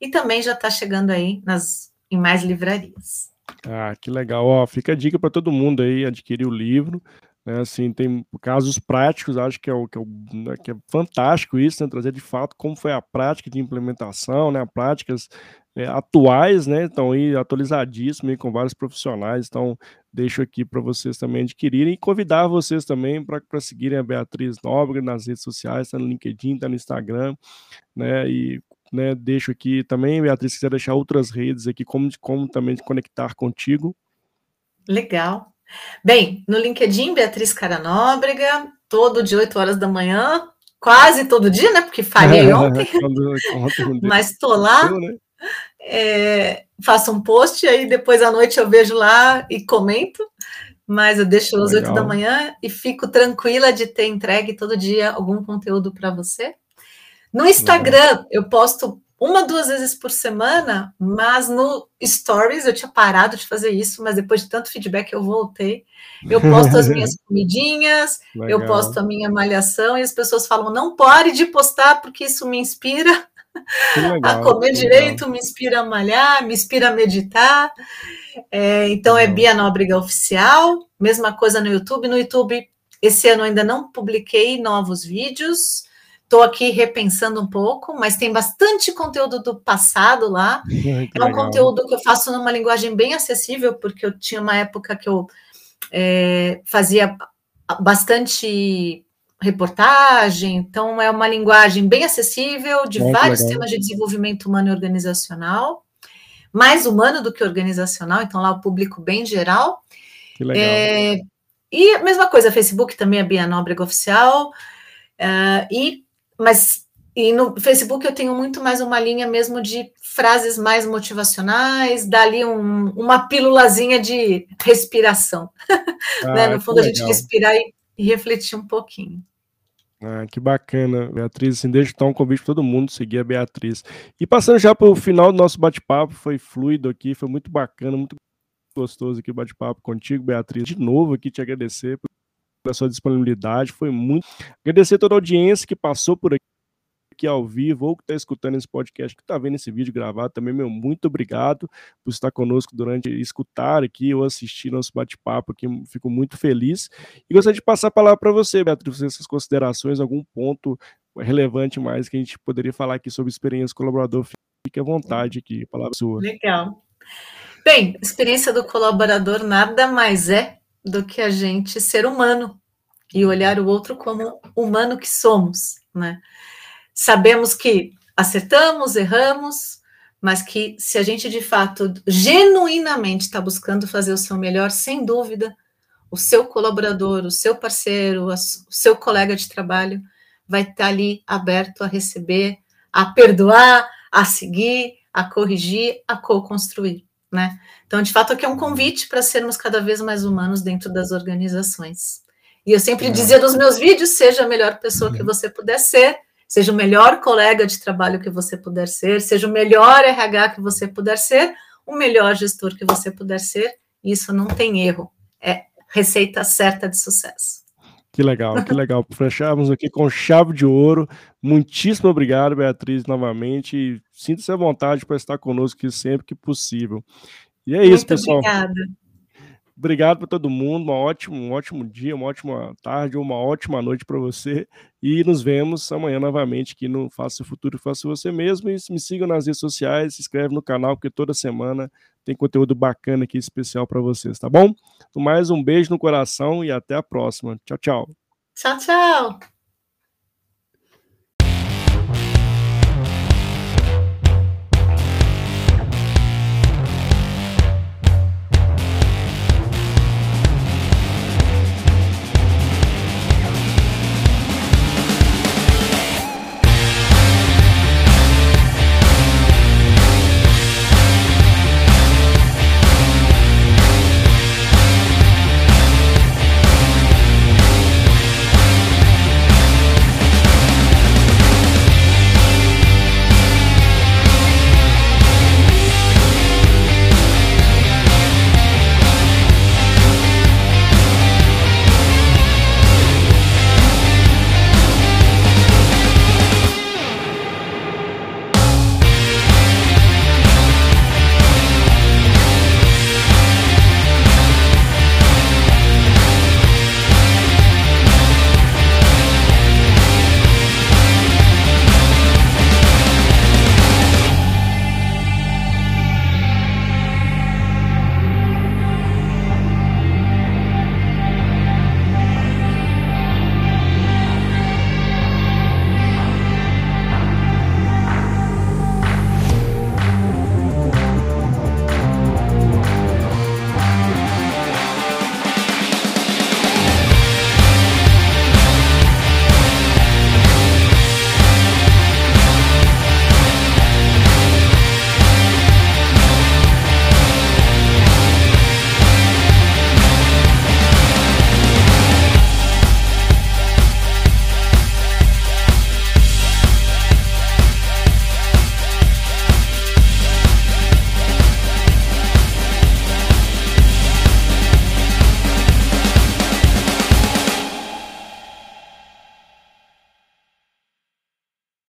e também já está chegando aí nas em mais livrarias. Ah, que legal. Ó, fica a dica para todo mundo aí adquirir o livro. Né, assim, tem casos práticos, acho que é, o, que é, o, né, que é fantástico isso, né, trazer de fato como foi a prática de implementação, né, práticas é, atuais, né, estão aí atualizadíssimo aí, com vários profissionais, então deixo aqui para vocês também adquirirem e convidar vocês também para seguirem a Beatriz Nóbrega nas redes sociais, está no LinkedIn, está no Instagram, né, e né? Deixo aqui também, Beatriz, se quiser deixar outras redes aqui, como, como também conectar contigo. Legal. Bem, no LinkedIn, Beatriz Caranóbrega, todo de 8 horas da manhã, quase todo dia, né? Porque falhei ontem, mas estou lá. né? é, faço um post, aí depois à noite eu vejo lá e comento, mas eu deixo às Legal. 8 da manhã e fico tranquila de ter entregue todo dia algum conteúdo para você. No Instagram, eu posto uma, duas vezes por semana, mas no Stories eu tinha parado de fazer isso, mas depois de tanto feedback eu voltei. Eu posto as minhas comidinhas, Legal. eu posto a minha malhação, e as pessoas falam: não pare de postar, porque isso me inspira a comer direito, me inspira a malhar, me inspira a meditar. É, então é Bia Nóbrega Oficial, mesma coisa no YouTube. No YouTube, esse ano ainda não publiquei novos vídeos. Estou aqui repensando um pouco, mas tem bastante conteúdo do passado lá. é um conteúdo que eu faço numa linguagem bem acessível, porque eu tinha uma época que eu é, fazia bastante reportagem, então é uma linguagem bem acessível, de Muito vários legal. temas de desenvolvimento humano e organizacional, mais humano do que organizacional, então lá o público bem geral. Que legal. É, e a mesma coisa, Facebook também é Bia Nóbrega Oficial, uh, e mas e no Facebook eu tenho muito mais uma linha mesmo de frases mais motivacionais, dali um, uma pílulazinha de respiração. Ah, né? No fundo, a gente respirar e, e, refletir um pouquinho. Ah, que bacana, Beatriz. Assim, deixa então um convite para todo mundo seguir a Beatriz. E passando já para o final do nosso bate-papo, foi fluido aqui, foi muito bacana, muito gostoso aqui o bate-papo contigo, Beatriz. De novo aqui te agradecer pela sua disponibilidade. Foi muito. Agradecer a toda a audiência que passou por aqui aqui ao vivo ou que está escutando esse podcast, que está vendo esse vídeo gravado também, meu, muito obrigado por estar conosco durante escutar aqui ou assistir nosso bate-papo aqui, fico muito feliz. E gostaria de passar a palavra para você, Beatriz, essas considerações, algum ponto relevante mais que a gente poderia falar aqui sobre experiência colaborador, fique à vontade aqui, a palavra é sua. Legal. Bem, experiência do colaborador nada mais é do que a gente ser humano e olhar o outro como humano que somos, né? Sabemos que acertamos, erramos, mas que se a gente de fato genuinamente está buscando fazer o seu melhor, sem dúvida, o seu colaborador, o seu parceiro, o seu colega de trabalho vai estar tá ali aberto a receber, a perdoar, a seguir, a corrigir, a co-construir né? Então, de fato, aqui é um convite para sermos cada vez mais humanos dentro das organizações. E eu sempre dizia nos meus vídeos: seja a melhor pessoa que você puder ser, seja o melhor colega de trabalho que você puder ser, seja o melhor RH que você puder ser, o melhor gestor que você puder ser. Isso não tem erro. É receita certa de sucesso. Que legal, que legal. Fechamos aqui com chave de ouro. Muitíssimo obrigado, Beatriz, novamente. Sinta-se à vontade para estar conosco aqui sempre que possível. E é Muito isso, pessoal. Obrigada. Obrigado para todo mundo. Uma ótima, um ótimo dia, uma ótima tarde, uma ótima noite para você. E nos vemos amanhã novamente aqui no Faça o Futuro, Faça Você Mesmo. E me sigam nas redes sociais, se inscreve no canal, porque toda semana tem conteúdo bacana aqui especial para vocês, tá bom? Então, mais um beijo no coração e até a próxima. Tchau, tchau. Tchau, tchau.